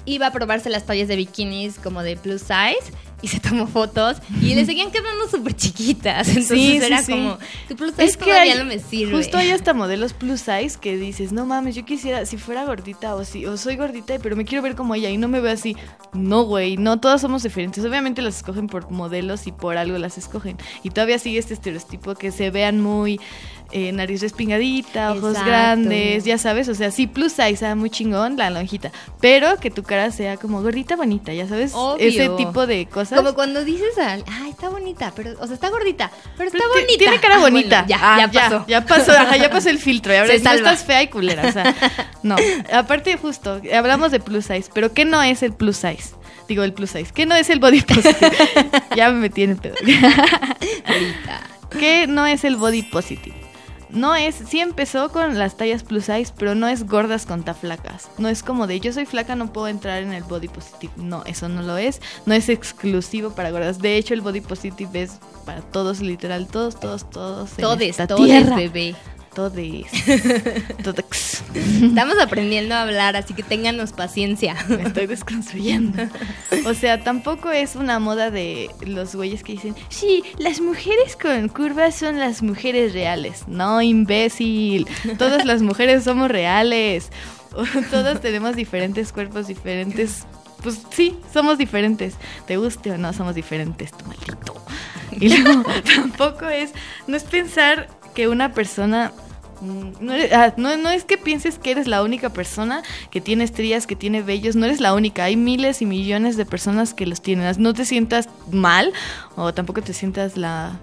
iba a probarse las tallas de bikinis como de plus size y se tomó fotos y le seguían quedando súper chiquitas. <laughs> Entonces Sí, sí, era sí. como, tu plus size Es que todavía hay, no me sirve. justo hay hasta modelos plus size que dices, no mames, yo quisiera, si fuera gordita o si, o soy gordita, pero me quiero ver como ella y no me veo así. No, güey, no, todas somos diferentes. Obviamente las escogen por modelos y por algo las escogen. Y todavía sigue este estereotipo que se vean muy eh, nariz respingadita, ojos Exacto. grandes, ya sabes, o sea, sí, plus size, ah, muy chingón, la lonjita, pero que tu cara sea como gordita bonita, ya sabes, Obvio. ese tipo de cosas. Como cuando dices, al- ay, está bonita, pero, o sea, está gordita, pero está Pero bonita. Tiene cara Ah, bueno, bonita. ya, Ah, ya pasó. Ya, pasó, ajá, ya pasó el filtro. Y ahora <laughs> no estás fea y culera. O sea, no. Aparte, justo, hablamos de plus size. Pero ¿qué no es el plus size? Digo, el plus size. ¿Qué no es el body positive? <laughs> ya me metí en el pedo. <laughs> Ahorita. ¿Qué no es el body positive? No es, sí empezó con las tallas plus size, pero no es gordas contra flacas. No es como de yo soy flaca, no puedo entrar en el body positive. No, eso no lo es. No es exclusivo para gordas. De hecho, el body positive es para todos, literal, todos, todos, todos. en Todes, esta todes, tierra. bebé. Todes. <laughs> Todex. Estamos aprendiendo a hablar, así que ténganos paciencia. Me estoy desconstruyendo. O sea, tampoco es una moda de los güeyes que dicen, sí, las mujeres con curvas son las mujeres reales. No, imbécil. Todas las mujeres somos reales. Todas tenemos diferentes cuerpos, diferentes... Pues sí, somos diferentes. Te guste o no, somos diferentes, tu maldito. Y luego, <laughs> tampoco es... No es pensar que una persona No, eres- ah, no, no es que pienses que eres la única persona que tiene estrías, que tiene vellos, no eres la única, hay miles y millones de personas que los tienen. No te sientas mal o tampoco te sientas la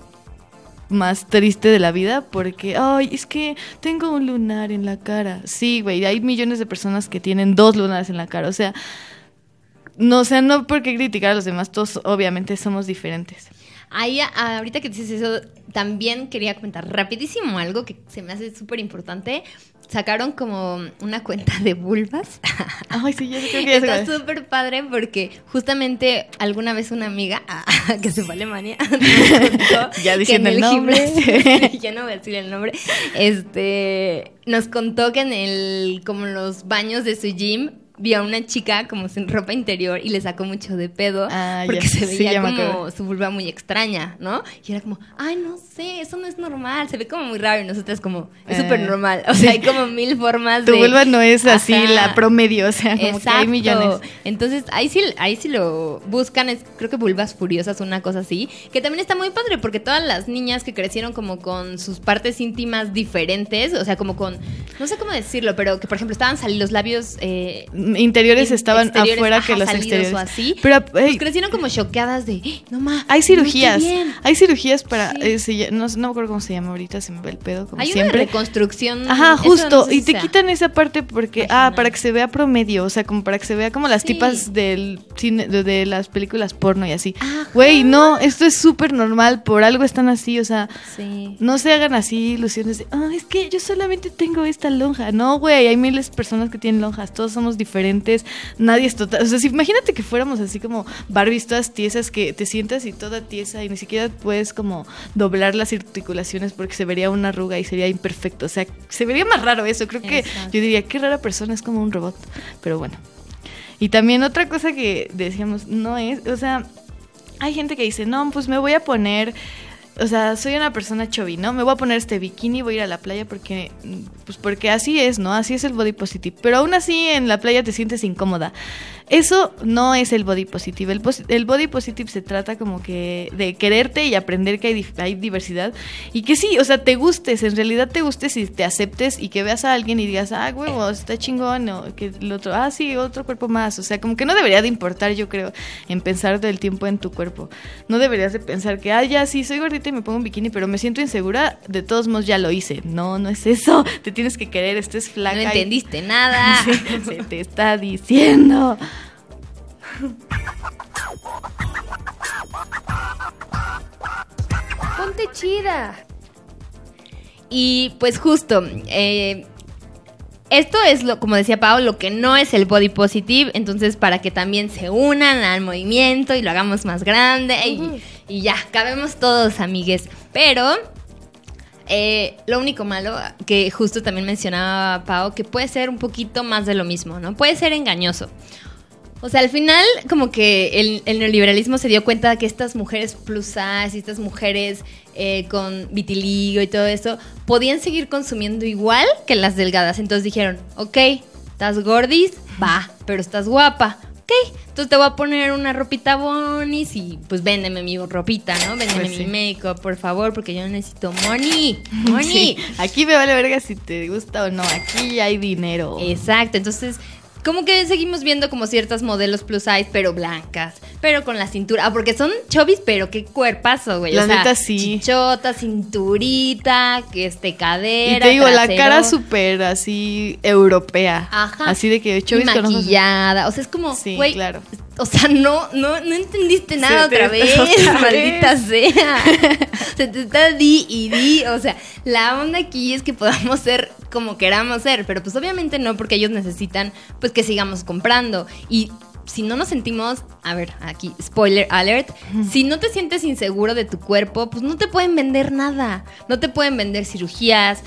más triste de la vida porque, ay, es que tengo un lunar en la cara. Sí, güey, hay millones de personas que tienen dos lunares en la cara. O sea, no, o sea, no porque criticar a los demás, todos obviamente somos diferentes. Ahí, ahorita que dices eso, también quería comentar rapidísimo algo que se me hace súper importante. Sacaron como una cuenta de vulvas. <laughs> Ay, sí, yo creo que Está es. súper padre porque justamente alguna vez una amiga <laughs> que se fue a Alemania <laughs> nos contó Ya que diciendo en el nombre. gimnasio- ya no voy a decir el nombre, este nos contó que en el como los baños de su gym vio a una chica como sin ropa interior y le sacó mucho de pedo Ah, porque se veía como su vulva muy extraña, ¿no? Y era como, ay, no sé, eso no es normal, se ve como muy raro y nosotras como, es Eh. súper normal, o sea, hay como <laughs> mil formas Tu de... vulva no es así la promedio, o sea, como que hay millones. Entonces, ahí sí, ahí sí lo buscan, es, creo que vulvas furiosas, una cosa así, que también está muy padre, porque todas las niñas que crecieron como con sus partes íntimas diferentes, o sea, como con, no sé cómo decirlo, pero que por ejemplo estaban salidos los labios... Eh, Interiores in- estaban exteriores, afuera ajá, que los salidos exteriores. o así, Pero pues hey, crecieron como choqueadas de, "Eh, no ma, hay cirugías. bien". Hay cirugías para. Sí. eh, no, no me acuerdo cómo se llama ahorita, se me ve el pedo, como Hay una siempre. reconstrucción. Ajá, justo. no sé y si te sea. quitan esa parte porque. Ah, para que se vea promedio. O sea, como para que se vea como las Sí. tipas del cine, de, de las películas porno y así. Güey, no, esto es súper normal. Por algo están así. O sea, Sí. no se hagan así ilusiones de. Ah, es que yo solamente tengo esta lonja. No, güey, hay miles de personas que tienen lonjas. Todos somos diferentes. Nadie es total. O sea, si, imagínate que fuéramos así como Barbies todas tiesas que te sientas y toda tiesa y ni siquiera puedes como doblar las articulaciones porque se vería una arruga y sería imperfecto. O sea, se vería más raro eso. Creo que Exacto. yo diría, qué rara persona, es como un robot. Pero bueno. Y también otra cosa que decíamos, no es, o sea, hay gente que dice, no, pues me voy a poner, o sea, soy una persona chovi, ¿no? Me voy a poner este bikini, voy a ir a la playa porque, pues porque así es, ¿no? Así es el body positive. Pero aún así en la playa te sientes incómoda. Eso no es el body positive. El, pos- el body positive se trata como que de quererte y aprender que hay, diversidad. Y que sí, o sea, te gustes, en realidad te gustes y te aceptes y que veas a alguien y digas, ah, huevo, está chingón, o que el otro, ah, sí, otro cuerpo más. O sea, como que no debería de importar, yo creo, en pensar del tiempo en tu cuerpo. No deberías de pensar que, ah, ya sí, soy gordita y me pongo un bikini, pero me siento insegura, de todos modos ya lo hice. No, no es eso. <laughs> Te tienes que querer, estés flaca. No y- entendiste nada. <laughs> Sí, se te está diciendo. <laughs> Ponte chida. Y pues justo, eh, esto es lo, como decía Pau, lo que no es el body positive, entonces para que también se unan al movimiento y lo hagamos más grande y, y ya, cabemos todos, amigues. Pero eh, lo único malo, que justo también mencionaba Pau, que puede ser un poquito más de lo mismo, ¿no? Puede ser engañoso. O sea, al final, como que el, el neoliberalismo se dio cuenta de que estas mujeres plus size y estas mujeres eh, con vitiligo y todo eso podían seguir consumiendo igual que las delgadas. Entonces dijeron, ok, estás gordis, va, pero estás guapa. Ok, entonces te voy a poner una ropita bonis y pues véndeme mi ropita, ¿no? Véndeme Pues sí. mi make-up, por favor, porque yo necesito money. <laughs> Money. Sí, aquí me vale verga si te gusta o no. Aquí hay dinero. Exacto, entonces como que seguimos viendo como ciertas modelos plus size, pero blancas, pero con la cintura, ah, porque son chovis, pero qué cuerpazo, güey. La o sea, neta, sí. Chichota, cinturita, que este cadera. Y te digo, la cara súper así europea. Ajá. Así de que Y chovis con maquillada, o sea, es como, Sí, güey, claro. O sea, no, no, no entendiste nada otra vez, <laughs> otra maldita vez. sea. <laughs> Se te está di y di, o sea, la onda aquí es que podamos ser como queramos ser, pero pues obviamente no, porque ellos necesitan pues que sigamos comprando y si no nos sentimos, a ver, aquí, spoiler alert, si no te sientes inseguro de tu cuerpo, pues no te pueden vender nada, no te pueden vender cirugías,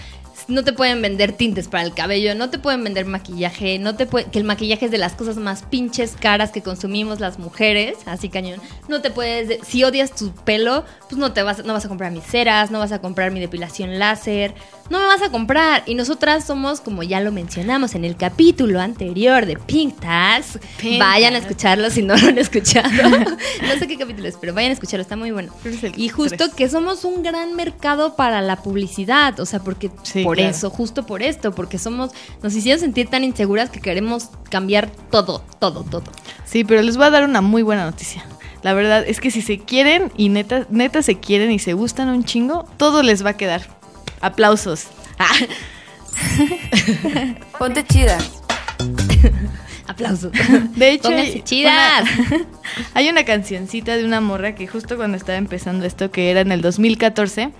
no te pueden vender tintes para el cabello, no te pueden vender maquillaje, no te que el maquillaje es de las cosas más pinches caras que consumimos las mujeres, así cañón. No te puedes, de- si odias tu pelo, pues no te vas, no vas a comprar mis ceras, no vas a comprar mi depilación láser, no me vas a comprar. Y nosotras somos, como ya lo mencionamos en el capítulo anterior de Pink Tax, Pink vayan a escucharlo si no lo han escuchado. <laughs> no sé qué capítulo es, pero vayan a escucharlo, está muy bueno. Y justo que somos un gran mercado para la publicidad, o sea, porque Sí, por claro. eso, justo por esto, porque somos, nos hicieron sentir tan inseguras que queremos cambiar todo, todo, todo. Sí, pero les voy a dar una muy buena noticia. La verdad es que si se quieren y neta, neta se quieren y se gustan un chingo, todo les va a quedar. Aplausos. Ah. <laughs> Ponte chida. <laughs> Aplausos. De hecho, Pónganse hay chidas. una- <laughs> hay una cancioncita de una morra que justo cuando estaba empezando esto, que era en el 2014,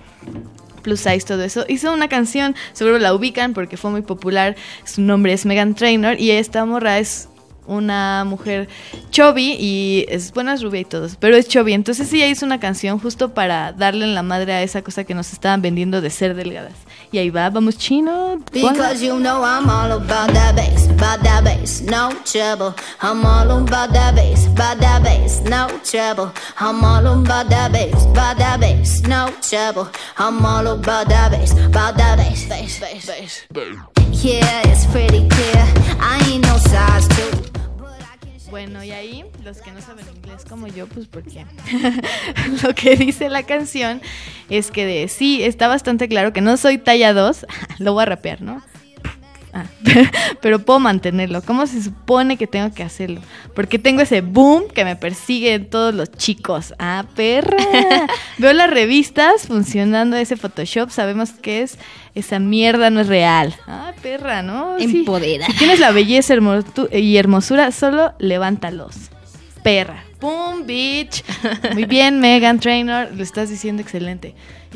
Plus Size, todo eso, hizo una canción, seguro la ubican porque fue muy popular, su nombre es Megan Trainor y esta morra es una mujer chubby y es, bueno, es rubia y todo, pero es chubby, entonces ella hizo una canción justo para darle en la madre a esa cosa que nos estaban vendiendo de ser delgadas. Y ahí va, vamos chino. Because you know I'm all about that bass, about that bass, no trouble. I'm all about that bass, about that bass, no trouble. I'm all about that bass, about that bass, no trouble. I'm all about that bass, about that bass, bass, bass, bass. Yeah, it's pretty clear. I ain't no size two. Bueno, y ahí, los que no saben inglés como yo, pues porque <laughs> lo que dice la canción es que de sí, está bastante claro que no soy talla 2, <laughs> lo voy a rapear, ¿no? Ah, <laughs> pero puedo mantenerlo. ¿Cómo se supone que tengo que hacerlo? Porque tengo ese boom que me persigue en todos los chicos. Ah, perra. <laughs> Veo las revistas funcionando ese Photoshop. Sabemos que es esa mierda no es real. Ah, perra, ¿no? Sí. Empodera. Si tienes la belleza y hermosura, solo levántalos. Perra. ¡Pum, bitch! <laughs> Muy bien, Megan Trainor, lo estás diciendo excelente.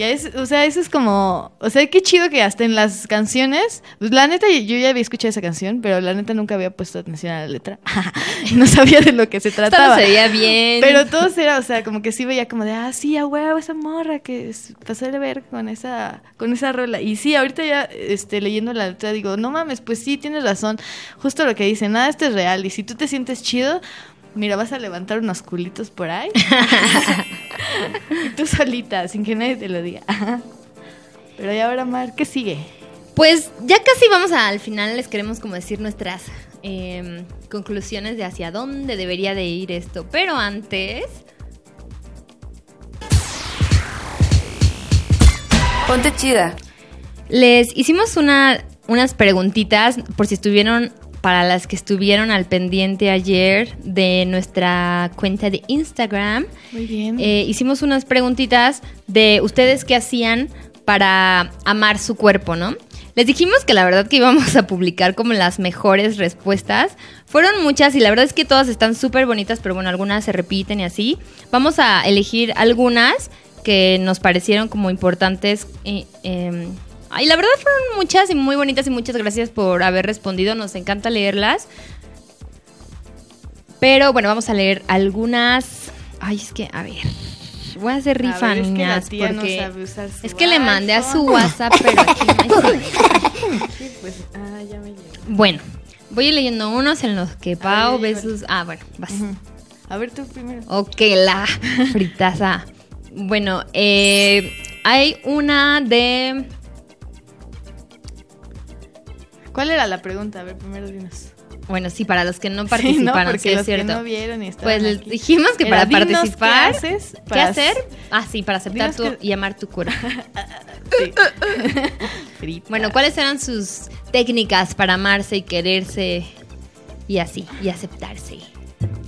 Es, o sea, eso es como, o sea, qué chido que hasta en las canciones, pues la neta yo ya había escuchado esa canción, pero la neta nunca había puesto atención a la letra. <laughs> no sabía de lo que se trataba. se veía bien. Pero todos era, o sea, como que sí veía como de, ah, sí, a huevo, esa morra que pasó de ver con esa, con esa rola. Y sí, ahorita ya, este, leyendo la letra digo, no mames, pues sí, tienes razón. Justo lo que dice, nada, esto es real. Y si tú te sientes chido, mira, vas a levantar unos culitos por ahí. <laughs> y tú solita, sin que nadie te lo diga. Pero y ahora, Mar, ¿qué sigue? Pues ya casi vamos a- al final, les queremos como decir nuestras em, conclusiones de hacia dónde debería de ir esto. Pero antes, Ponte chida. les hicimos una, unas preguntitas por si estuvieron, para las que estuvieron al pendiente ayer de nuestra cuenta de Instagram. Muy bien. Eh, hicimos unas preguntitas de ustedes qué hacían para amar su cuerpo, ¿no? Les dijimos que la verdad que íbamos a publicar como las mejores respuestas. Fueron muchas y la verdad es que todas están súper bonitas, pero bueno, algunas se repiten y así. Vamos a elegir algunas que nos parecieron como importantes. Eh, ay, la verdad fueron muchas y muy bonitas y muchas gracias por haber respondido. Nos encanta leerlas. Pero bueno, vamos a leer algunas. Ay, es que, a ver. Voy a hacer A ver, rifa, es que tía no porque sabe es que le mandé a su. WhatsApp, pero aquí no hay <laughs> Sí, pues, ah, ya me llegó. Bueno, voy leyendo unos en los que Pau ya ve sus. Ah, bueno, vas. A ver tú primero. Ok, la fritaza. Bueno, eh, hay una de. ¿Cuál era la pregunta? A ver, primero dinos. Bueno, sí, para los que no Sí, participaron, ¿no? Porque sí, es los que cierto. no vieron y Pues les dijimos que Era, para participar. ¿Qué haces? ¿Qué para- hacer? Ah, sí, para aceptar tu que- y amar tu cura. <laughs> Sí. <laughs> Bueno, ¿cuáles eran sus técnicas para amarse y quererse y así, y aceptarse?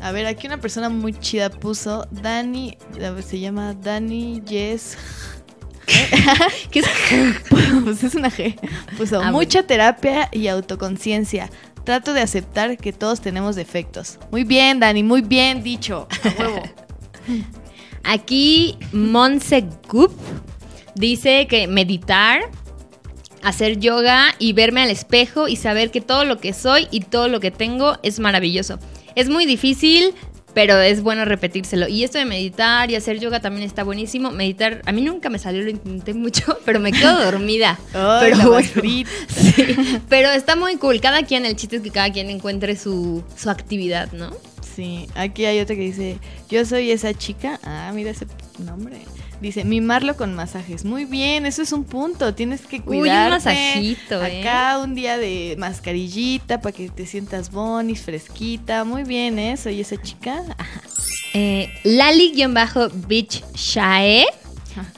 A ver, aquí una persona muy chida puso Dani, a ver, se llama Dani Yes. <laughs> ¿Qué es? <laughs> pues es una G. Puso Ah, mucha terapia y autoconciencia. Trato de aceptar que todos tenemos defectos. Muy bien, Dani, muy bien dicho. A huevo. <laughs> Aquí Monse Goop dice que meditar, hacer yoga y verme al espejo y saber que todo lo que soy y todo lo que tengo es maravilloso. Es muy difícil, pero es bueno repetírselo. Y esto de meditar y hacer yoga también está buenísimo. Meditar, a mí nunca me salió, lo intenté mucho, <laughs> pero me quedo dormida. <laughs> Bueno, <laughs> sí, pero está muy cool. Cada quien, el chiste es que cada quien encuentre su, su actividad, ¿no? Sí, aquí hay otra que dice, yo soy esa chica. Ah, mira ese nombre. Dice, mimarlo con masajes. Muy bien, eso es un punto. Tienes que Uy, un cuidarte. masajito, ¿eh? Acá un día de mascarillita para que te sientas bonis, fresquita. Muy bien, ¿eh? Soy esa chica. Eh, Lali-Beach Shae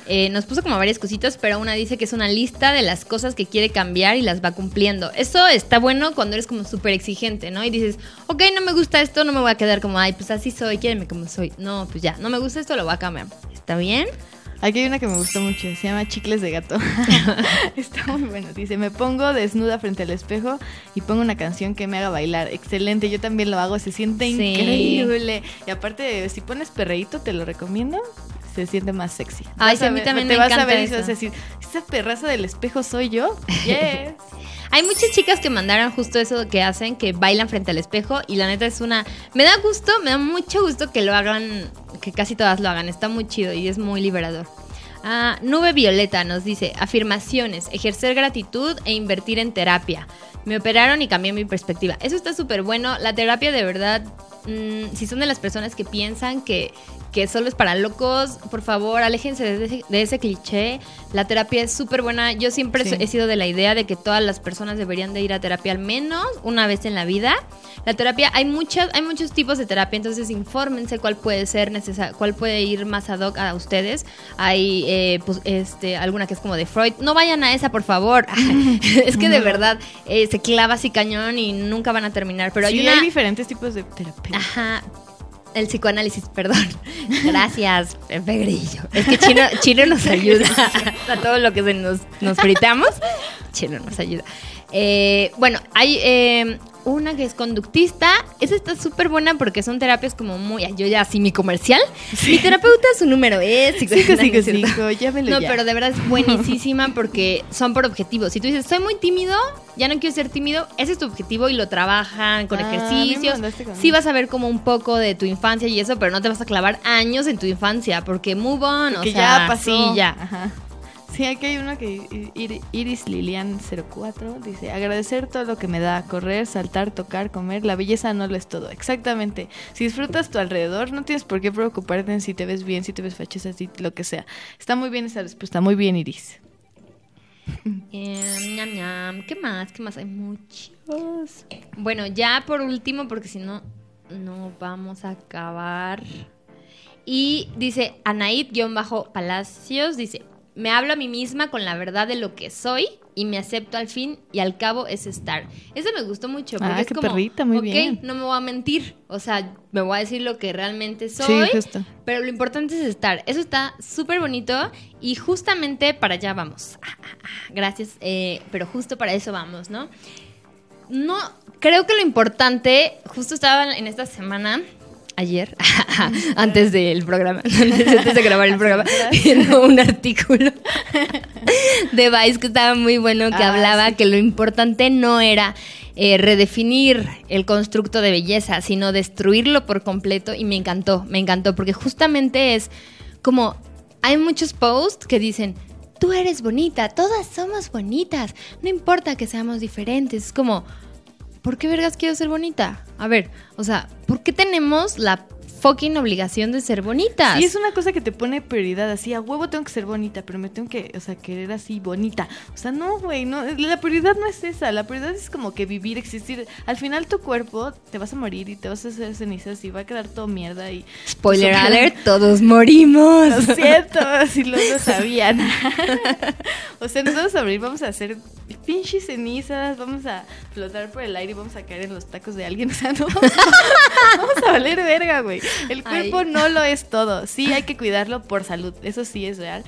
eh, nos puso como varias cositas, pero una dice que es una lista de las cosas que quiere cambiar y las va cumpliendo. Eso está bueno cuando eres como súper exigente, ¿no? Y dices, ok, no me gusta esto, no me voy a quedar como, ay, pues así soy, quiéreme como soy. No, pues ya, no me gusta esto, lo voy a cambiar. ¿Está bien? Aquí hay una que me gustó mucho, se llama Chicles de Gato. <laughs> Está muy bueno. Dice, me pongo desnuda frente al espejo y pongo una canción que me haga bailar. Excelente, yo también lo hago, se siente Sí. increíble. Y aparte, si pones perreíto, te lo recomiendo, se siente más sexy. Ay, sí, a mí ver- también te me vas a encanta ver y eso. vas a decir, ¿esta perraza del espejo soy yo? <laughs> Yes. Hay muchas chicas que mandaron justo eso que hacen, que bailan frente al espejo y la neta es una... Me da gusto, me da mucho gusto que lo hagan, que casi todas lo hagan, está muy chido y es muy liberador. Ah, Nube Violeta nos dice, afirmaciones, ejercer gratitud e invertir en terapia. Me operaron y cambié mi perspectiva. Eso está súper bueno. La terapia de verdad, mm, si son de las personas que piensan que, que solo es para locos, por favor, aléjense de ese, de ese cliché. La terapia es súper buena. Yo siempre Sí. he sido de la idea de que todas las personas deberían de ir a terapia al menos una vez en la vida. La terapia, hay muchas, hay muchos tipos de terapia, entonces infórmense cuál puede ser necesario, cuál puede ir más ad hoc a ustedes. Hay eh, pues, este, alguna que es como de Freud. No vayan a esa, por favor. <laughs> <laughs> es que de verdad eh, se clava así cañón y nunca van a terminar. Pero Sí, hay una. diferentes tipos de terapia. Ajá. El psicoanálisis, perdón. <laughs> Gracias, Pepe Grillo. Es que Chino, Chino nos ayuda <laughs> a todo lo que se nos, nos fritamos. Chino nos ayuda. Eh, bueno, hay eh, una que es conductista. Esa está súper buena porque son terapias como muy. Yo ya así mi comercial. Mi terapeuta, su número es. <laughs> Es cierto. cinco, llámelo No, ya. pero de verdad es buenísima porque son por objetivos. Si tú dices, soy muy tímido, ya no quiero ser tímido, ese es tu objetivo y lo trabajan con Ah, ejercicios. con Sí vas a ver como un poco de tu infancia y eso, pero no te vas a clavar años en tu infancia porque move on, o sea, ya pasó. sí, ya. Ajá. Sí, aquí hay uno que Ir- Iris Lilian 04 dice, agradecer todo lo que me da, correr, saltar, tocar, comer, la belleza no lo es todo. Exactamente. Si disfrutas tu alrededor, no tienes por qué preocuparte en si te ves bien, si te ves fachosa, si lo que sea. Está muy bien esa respuesta, muy bien Iris. <laughs> Eh, ñam, ñam. ¿Qué más? ¿Qué más? Hay muchos. Bueno, ya por último, porque si no, no vamos a acabar. Y dice Anaid-Palacios, dice, me hablo a mí misma con la verdad de lo que soy y me acepto al fin y al cabo es estar. Eso me gustó mucho. Porque Ah, es qué como, perrita, muy ok, bien. no me voy a mentir. O sea, me voy a decir lo que realmente Sí, soy. justo. Pero lo importante es estar. Eso está súper bonito y justamente para allá vamos. Ah, ah, gracias. eh, pero justo para eso vamos, ¿no? No, creo que lo importante, justo estaba en esta semana, ayer, <laughs> antes del programa, <laughs> antes de grabar el programa, viendo <laughs> un artículo de Vice que estaba muy bueno, que Ah, hablaba sí. que lo importante no era eh, redefinir el constructo de belleza, sino destruirlo por completo y me encantó, me encantó, porque justamente es como, hay muchos posts que dicen, tú eres bonita, todas somos bonitas, no importa que seamos diferentes, es como, ¿por qué vergas quiero ser bonita? A ver, o sea, ¿por qué tenemos la fucking obligación de ser bonitas? Y es una cosa que te pone prioridad, así, a huevo tengo que ser bonita, pero me tengo que, o sea, querer así bonita. O sea, no, güey, no, la prioridad no es esa, la prioridad es como que vivir, existir. Al final tu cuerpo te vas a morir y te vas a hacer cenizas y va a quedar todo mierda y... Spoiler <laughs> alert, todos morimos. Lo siento, <laughs> si lo, lo sabían. <laughs> o sea, nos vamos a abrir, vamos a hacer pinches cenizas, vamos a flotar por el aire y vamos a caer en los tacos de alguien. O sea, no vamos a, vamos a valer verga, güey. El cuerpo Ay. no lo es todo. Sí, hay que cuidarlo por salud, eso sí es real.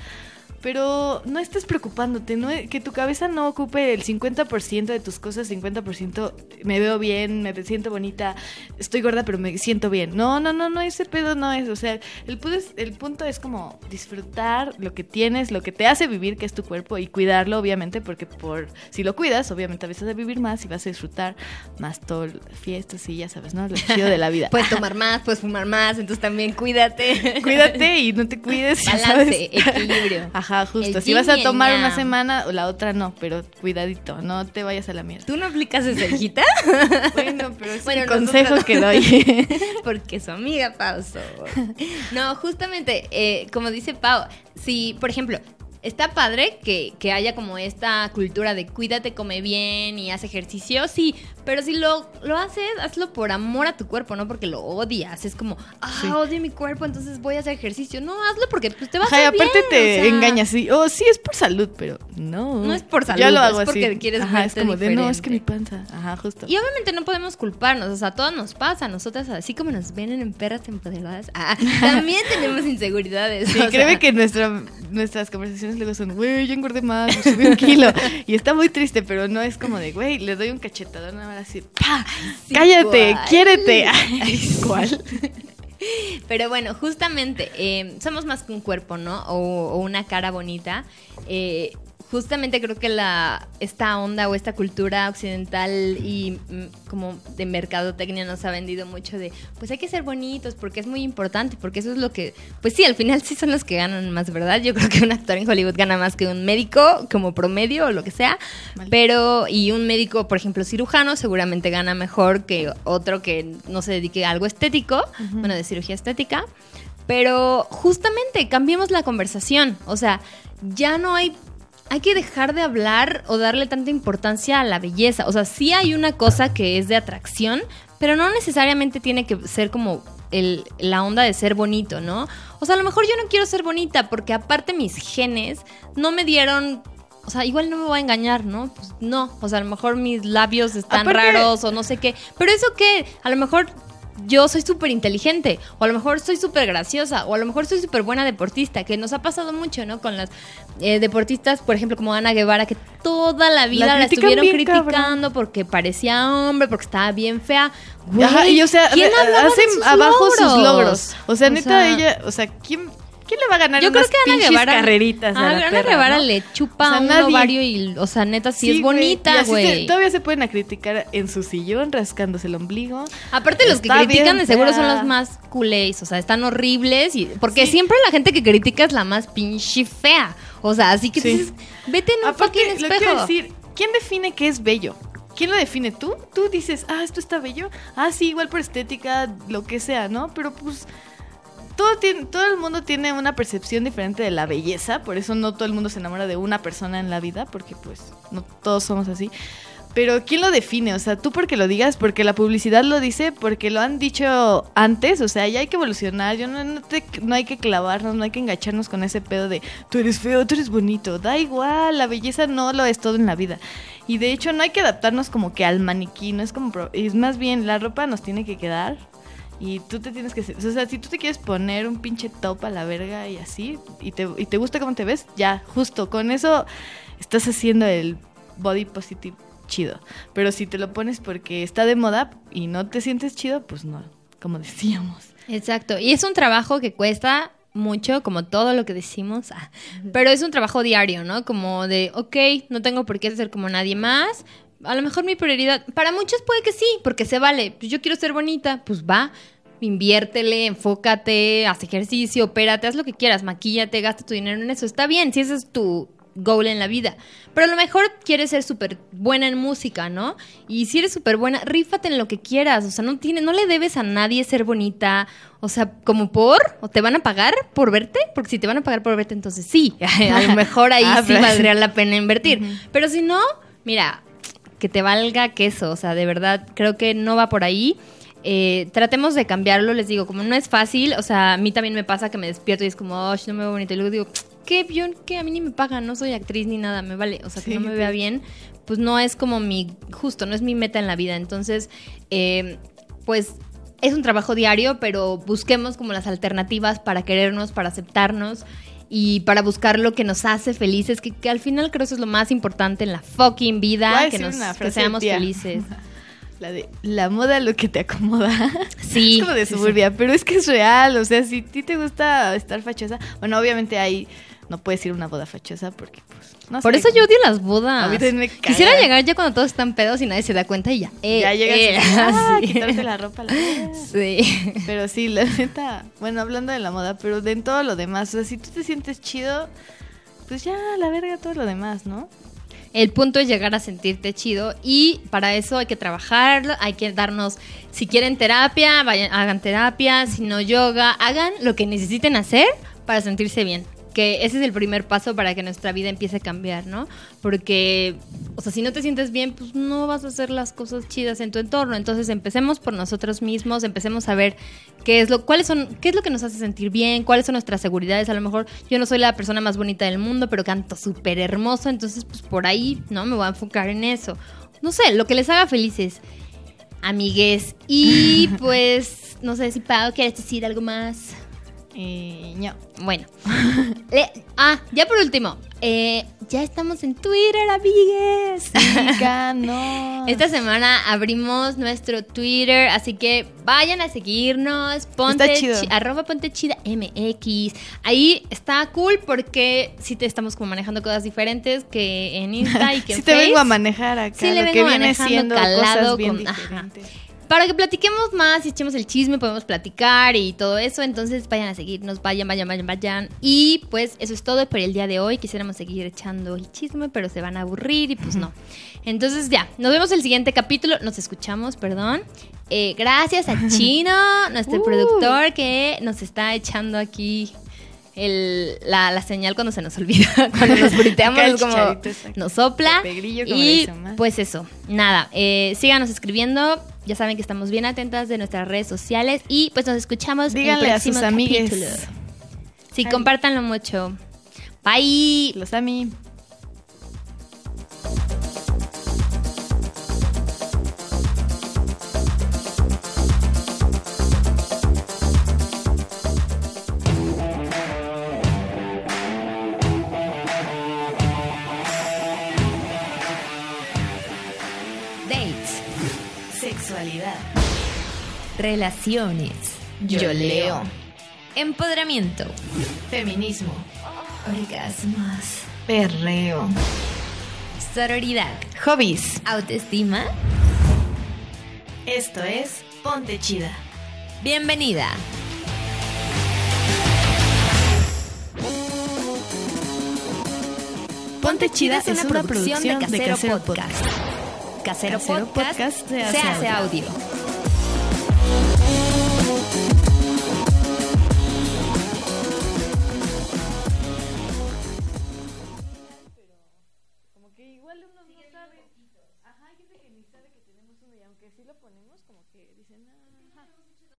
Pero no estés preocupándote, no, que tu cabeza no ocupe el 50% de tus cosas, 50% me veo bien, me siento bonita, estoy gorda pero me siento bien. No, no, no, no, ese pedo no es. O sea, el punto es, el punto es como disfrutar lo que tienes, lo que te hace vivir, que es tu cuerpo, y cuidarlo, obviamente, porque por si lo cuidas, obviamente vas a vivir más y vas a disfrutar más todo fiestas y ya sabes, ¿no? Lo chido de la vida. <laughs> Puedes tomar más, puedes fumar más, entonces también cuídate. Cuídate y no te <laughs> cuides. Balance, sabes. equilibrio. <laughs> Ajá, justo. El Si vas a tomar una semana, o la otra no, pero cuidadito, no te vayas a la mierda. ¿Tú no aplicas esa hijita? <laughs> Bueno, pero es Bueno, el consejo que doy. <laughs> Porque su amiga Pau soy. No, justamente, eh, como dice Pau, si, por ejemplo, está padre que, que haya como esta cultura de cuídate, come bien y haz ejercicio, sí, pero si lo, lo haces, hazlo por amor a tu cuerpo, no porque lo odias. Es como, ah, Sí. odio mi cuerpo, entonces voy a hacer ejercicio. No, hazlo porque pues, te va a hacer bien. aparte te o sea, engañas, sí. Oh, sí, es por salud, pero no. No es por salud, Yo lo es hago porque así. quieres Ajá, es como de, no, es que mi diferente. panza. Ajá, justo. Y obviamente no podemos culparnos, o sea, a todos nos pasa, a nosotras así como nos ven en perras empoderadas, ah, <laughs> también tenemos inseguridades. Sí, o sea, créeme que nuestra, nuestras conversaciones luego son, güey, yo engordé más, subí un kilo. Y está muy triste, pero no es como de, güey, le doy un cachetadón nada más así, ¡pa! sí, ¡Cállate! ¿cuál? ¡Quiérete! <laughs> Ay, ¿Cuál? Pero bueno, justamente, eh, somos más que un cuerpo, ¿no? O, o una cara bonita. Eh, justamente creo que la esta onda o esta cultura occidental y mm, como de mercadotecnia nos ha vendido mucho de pues hay que ser bonitos porque es muy importante porque eso es lo que pues sí al final sí son los que ganan más verdad yo creo que un actor en Hollywood gana más que un médico como promedio o lo que sea Vale. pero y un médico por ejemplo cirujano seguramente gana mejor que otro que no se dedique a algo estético bueno de cirugía estética pero justamente cambiemos la conversación. O sea, ya no hay. Hay que dejar de hablar o darle tanta importancia a la belleza. O sea, sí hay una cosa que es de atracción, pero no necesariamente tiene que ser como el- la onda de ser bonito, ¿no? O sea, a lo mejor yo no quiero ser bonita porque aparte mis genes no me dieron... O sea, igual no me voy a engañar, ¿no? Pues no. O sea, a lo mejor mis labios están Aparte- raros o no sé qué. Pero eso que a lo mejor yo soy súper inteligente, o a lo mejor soy súper graciosa, o a lo mejor soy súper buena deportista, que nos ha pasado mucho, ¿no? Con las eh, deportistas, por ejemplo, como Ana Guevara, que toda la vida la, estuvieron bien, cabrón. criticando porque parecía hombre, porque estaba bien fea. Güey, Ajá, y o sea, ¿quién hablaba de hacen sus abajo sus logros? logros. O sea, O neta, sea, ella, o sea, ¿quién, ¿quién le va a ganar Yo creo unas que Ana Guevara. carreritas a Ah, la Ana perra, Guevara ¿no? le chupa O sea, un nadie. ovario y, o sea, neta, sí, es bonita, güey. Todavía se pueden a criticar en su sillón, rascándose el ombligo. Aparte los que critican bien de seguro son los más culés, o sea, están horribles y porque siempre la gente que critica es la más pinche fea. O sea, así que Sí. dices, vete en un Aparte, fucking lo espejo. quiero decir, ¿quién define qué es bello? ¿Quién lo define? ¿Tú? Tú dices, ah, esto está bello. Ah, sí, igual por estética, lo que sea, ¿no? Pero pues todo, tiene, todo el mundo tiene una percepción diferente de la belleza, por eso no todo el mundo se enamora de una persona en la vida, porque pues no todos somos así. Pero ¿quién lo define? O sea, tú porque lo digas, porque la publicidad lo dice, porque lo han dicho antes, o sea, ya hay que evolucionar, yo no, no, te- no hay que clavarnos, no hay que engancharnos con ese pedo de tú eres feo, tú eres bonito, da igual, la belleza no lo es todo en la vida. Y de hecho no hay que adaptarnos como que al maniquí, no es como, es más bien la ropa nos tiene que quedar y tú te tienes que... O sea, si tú te quieres poner un pinche top a la verga y así, y te, y te gusta cómo te ves, ya, justo, con eso estás haciendo el body positive chido. Pero si te lo pones porque está de moda y no te sientes chido, pues no, como decíamos. Exacto, y es un trabajo que cuesta mucho, como todo lo que decimos, ah, pero es un trabajo diario, ¿no? Como de, ok, no tengo por qué ser como nadie más. A lo mejor mi prioridad, para muchos puede que sí, porque se vale. Pues yo quiero ser bonita, pues va, inviértele, enfócate, haz ejercicio, opérate, haz lo que quieras, maquíllate, gasta tu dinero en eso. Está bien, si ese es tu goal en la vida. Pero a lo mejor quieres ser súper buena en música, ¿no? Y si eres súper buena, rífate en lo que quieras. O sea, no, tiene, no le debes a nadie ser bonita. O sea, como por, o te van a pagar por verte, porque si te van a pagar por verte, entonces sí. <laughs> a lo mejor ahí Ah, sí pero- valdría la pena invertir. Pero si no, mira, que te valga queso. O sea, de verdad, creo que no va por ahí. Eh, tratemos de cambiarlo, les digo, como no es fácil, o sea, a mí también me pasa que me despierto y es como, oh, no me veo bonita. Y luego digo, ¿qué? Yo, ¿qué? A mí ni me pagan, no soy actriz ni nada, me vale. O sea, que Sí, no me vea bien, pues no es como mi, justo, no es mi meta en la vida. Entonces, eh, pues es un trabajo diario, pero busquemos como las alternativas para querernos, para aceptarnos y para buscar lo que nos hace felices, que, que al final creo eso es lo más importante en la fucking vida, que, nos, que seamos felices. <laughs> La de la moda lo que te acomoda. <laughs> Sí. Es como de sí, suburbia, pero es que es real. O sea, si a ti te gusta estar fachosa, bueno, obviamente hay. No puedes ir a una boda fachosa porque, pues. No Por sé. eso yo odio las bodas. A mí también me caga. Quisiera llegar ya cuando todos están pedos y nadie se da cuenta y ya. Eh, Ya llegas eh, y ah, <laughs> sí. quitarte la ropa. La. Sí. Pero sí, la neta. Bueno, hablando de la moda, pero de en todo lo demás. O sea, si tú te sientes chido, pues ya, la verga, todo lo demás, ¿no? El punto es llegar a sentirte chido y para eso hay que trabajar, hay que darnos, si quieren terapia, vayan, hagan terapia, si no yoga, hagan lo que necesiten hacer para sentirse bien. Porque ese es el primer paso para que nuestra vida empiece a cambiar, ¿no? Porque, o sea, si no te sientes bien, pues no vas a hacer las cosas chidas en tu entorno. Entonces empecemos por nosotros mismos, empecemos a ver qué es lo, cuáles son, qué es lo que nos hace sentir bien, cuáles son nuestras seguridades. A lo mejor yo no soy la persona más bonita del mundo, pero canto súper hermoso, entonces pues por ahí, ¿no? Me voy a enfocar en eso. No sé, lo que les haga felices, amigues. Y <laughs> pues, no sé si Pau, ¿quieres decir algo más? Eh, no. Bueno. <laughs> Le- ah, ya por último. eh, ya estamos en Twitter, amigues. Síganos. <laughs> Esta semana abrimos nuestro Twitter, así que vayan a seguirnos. Ponte Está chido. chi- arroba ponte chida MX. Ahí está cool porque sí te estamos como manejando cosas diferentes que en Insta y que <laughs> Sí en te vengo a manejar acá. Sí, le lo que vengo viene manejando siendo calado cosas bien con- ajá. Para que platiquemos más y echemos el chisme, podemos platicar y todo eso. Entonces vayan a seguirnos, vayan, vayan, vayan, vayan. Y pues eso es todo por el día de hoy. Quisiéramos seguir echando el chisme, pero se van a aburrir y pues no. Entonces ya, nos vemos el siguiente capítulo. Nos escuchamos, perdón. Eh, gracias a Chino, nuestro Uh. productor, que nos está echando aquí el- la, la señal cuando se nos olvida. <laughs> Cuando nos briteamos, es como nos sopla. Grillo, como Y pues eso, nada, eh, síganos escribiendo. Ya saben que estamos bien atentas de nuestras redes sociales y pues nos escuchamos Díganle en a el sus próximo amigues. capítulo. Sí, Ay. compártanlo mucho. Bye. Los a Relaciones. Yo leo. Empoderamiento. Feminismo. Orgasmos. Perreo. Sororidad. Hobbies. Autoestima. Esto es Ponte Chida. Bienvenida. Ponte Chida es una, producción de Casero, Podcast. Casero, Casero Podcast, Podcast se hace, audio.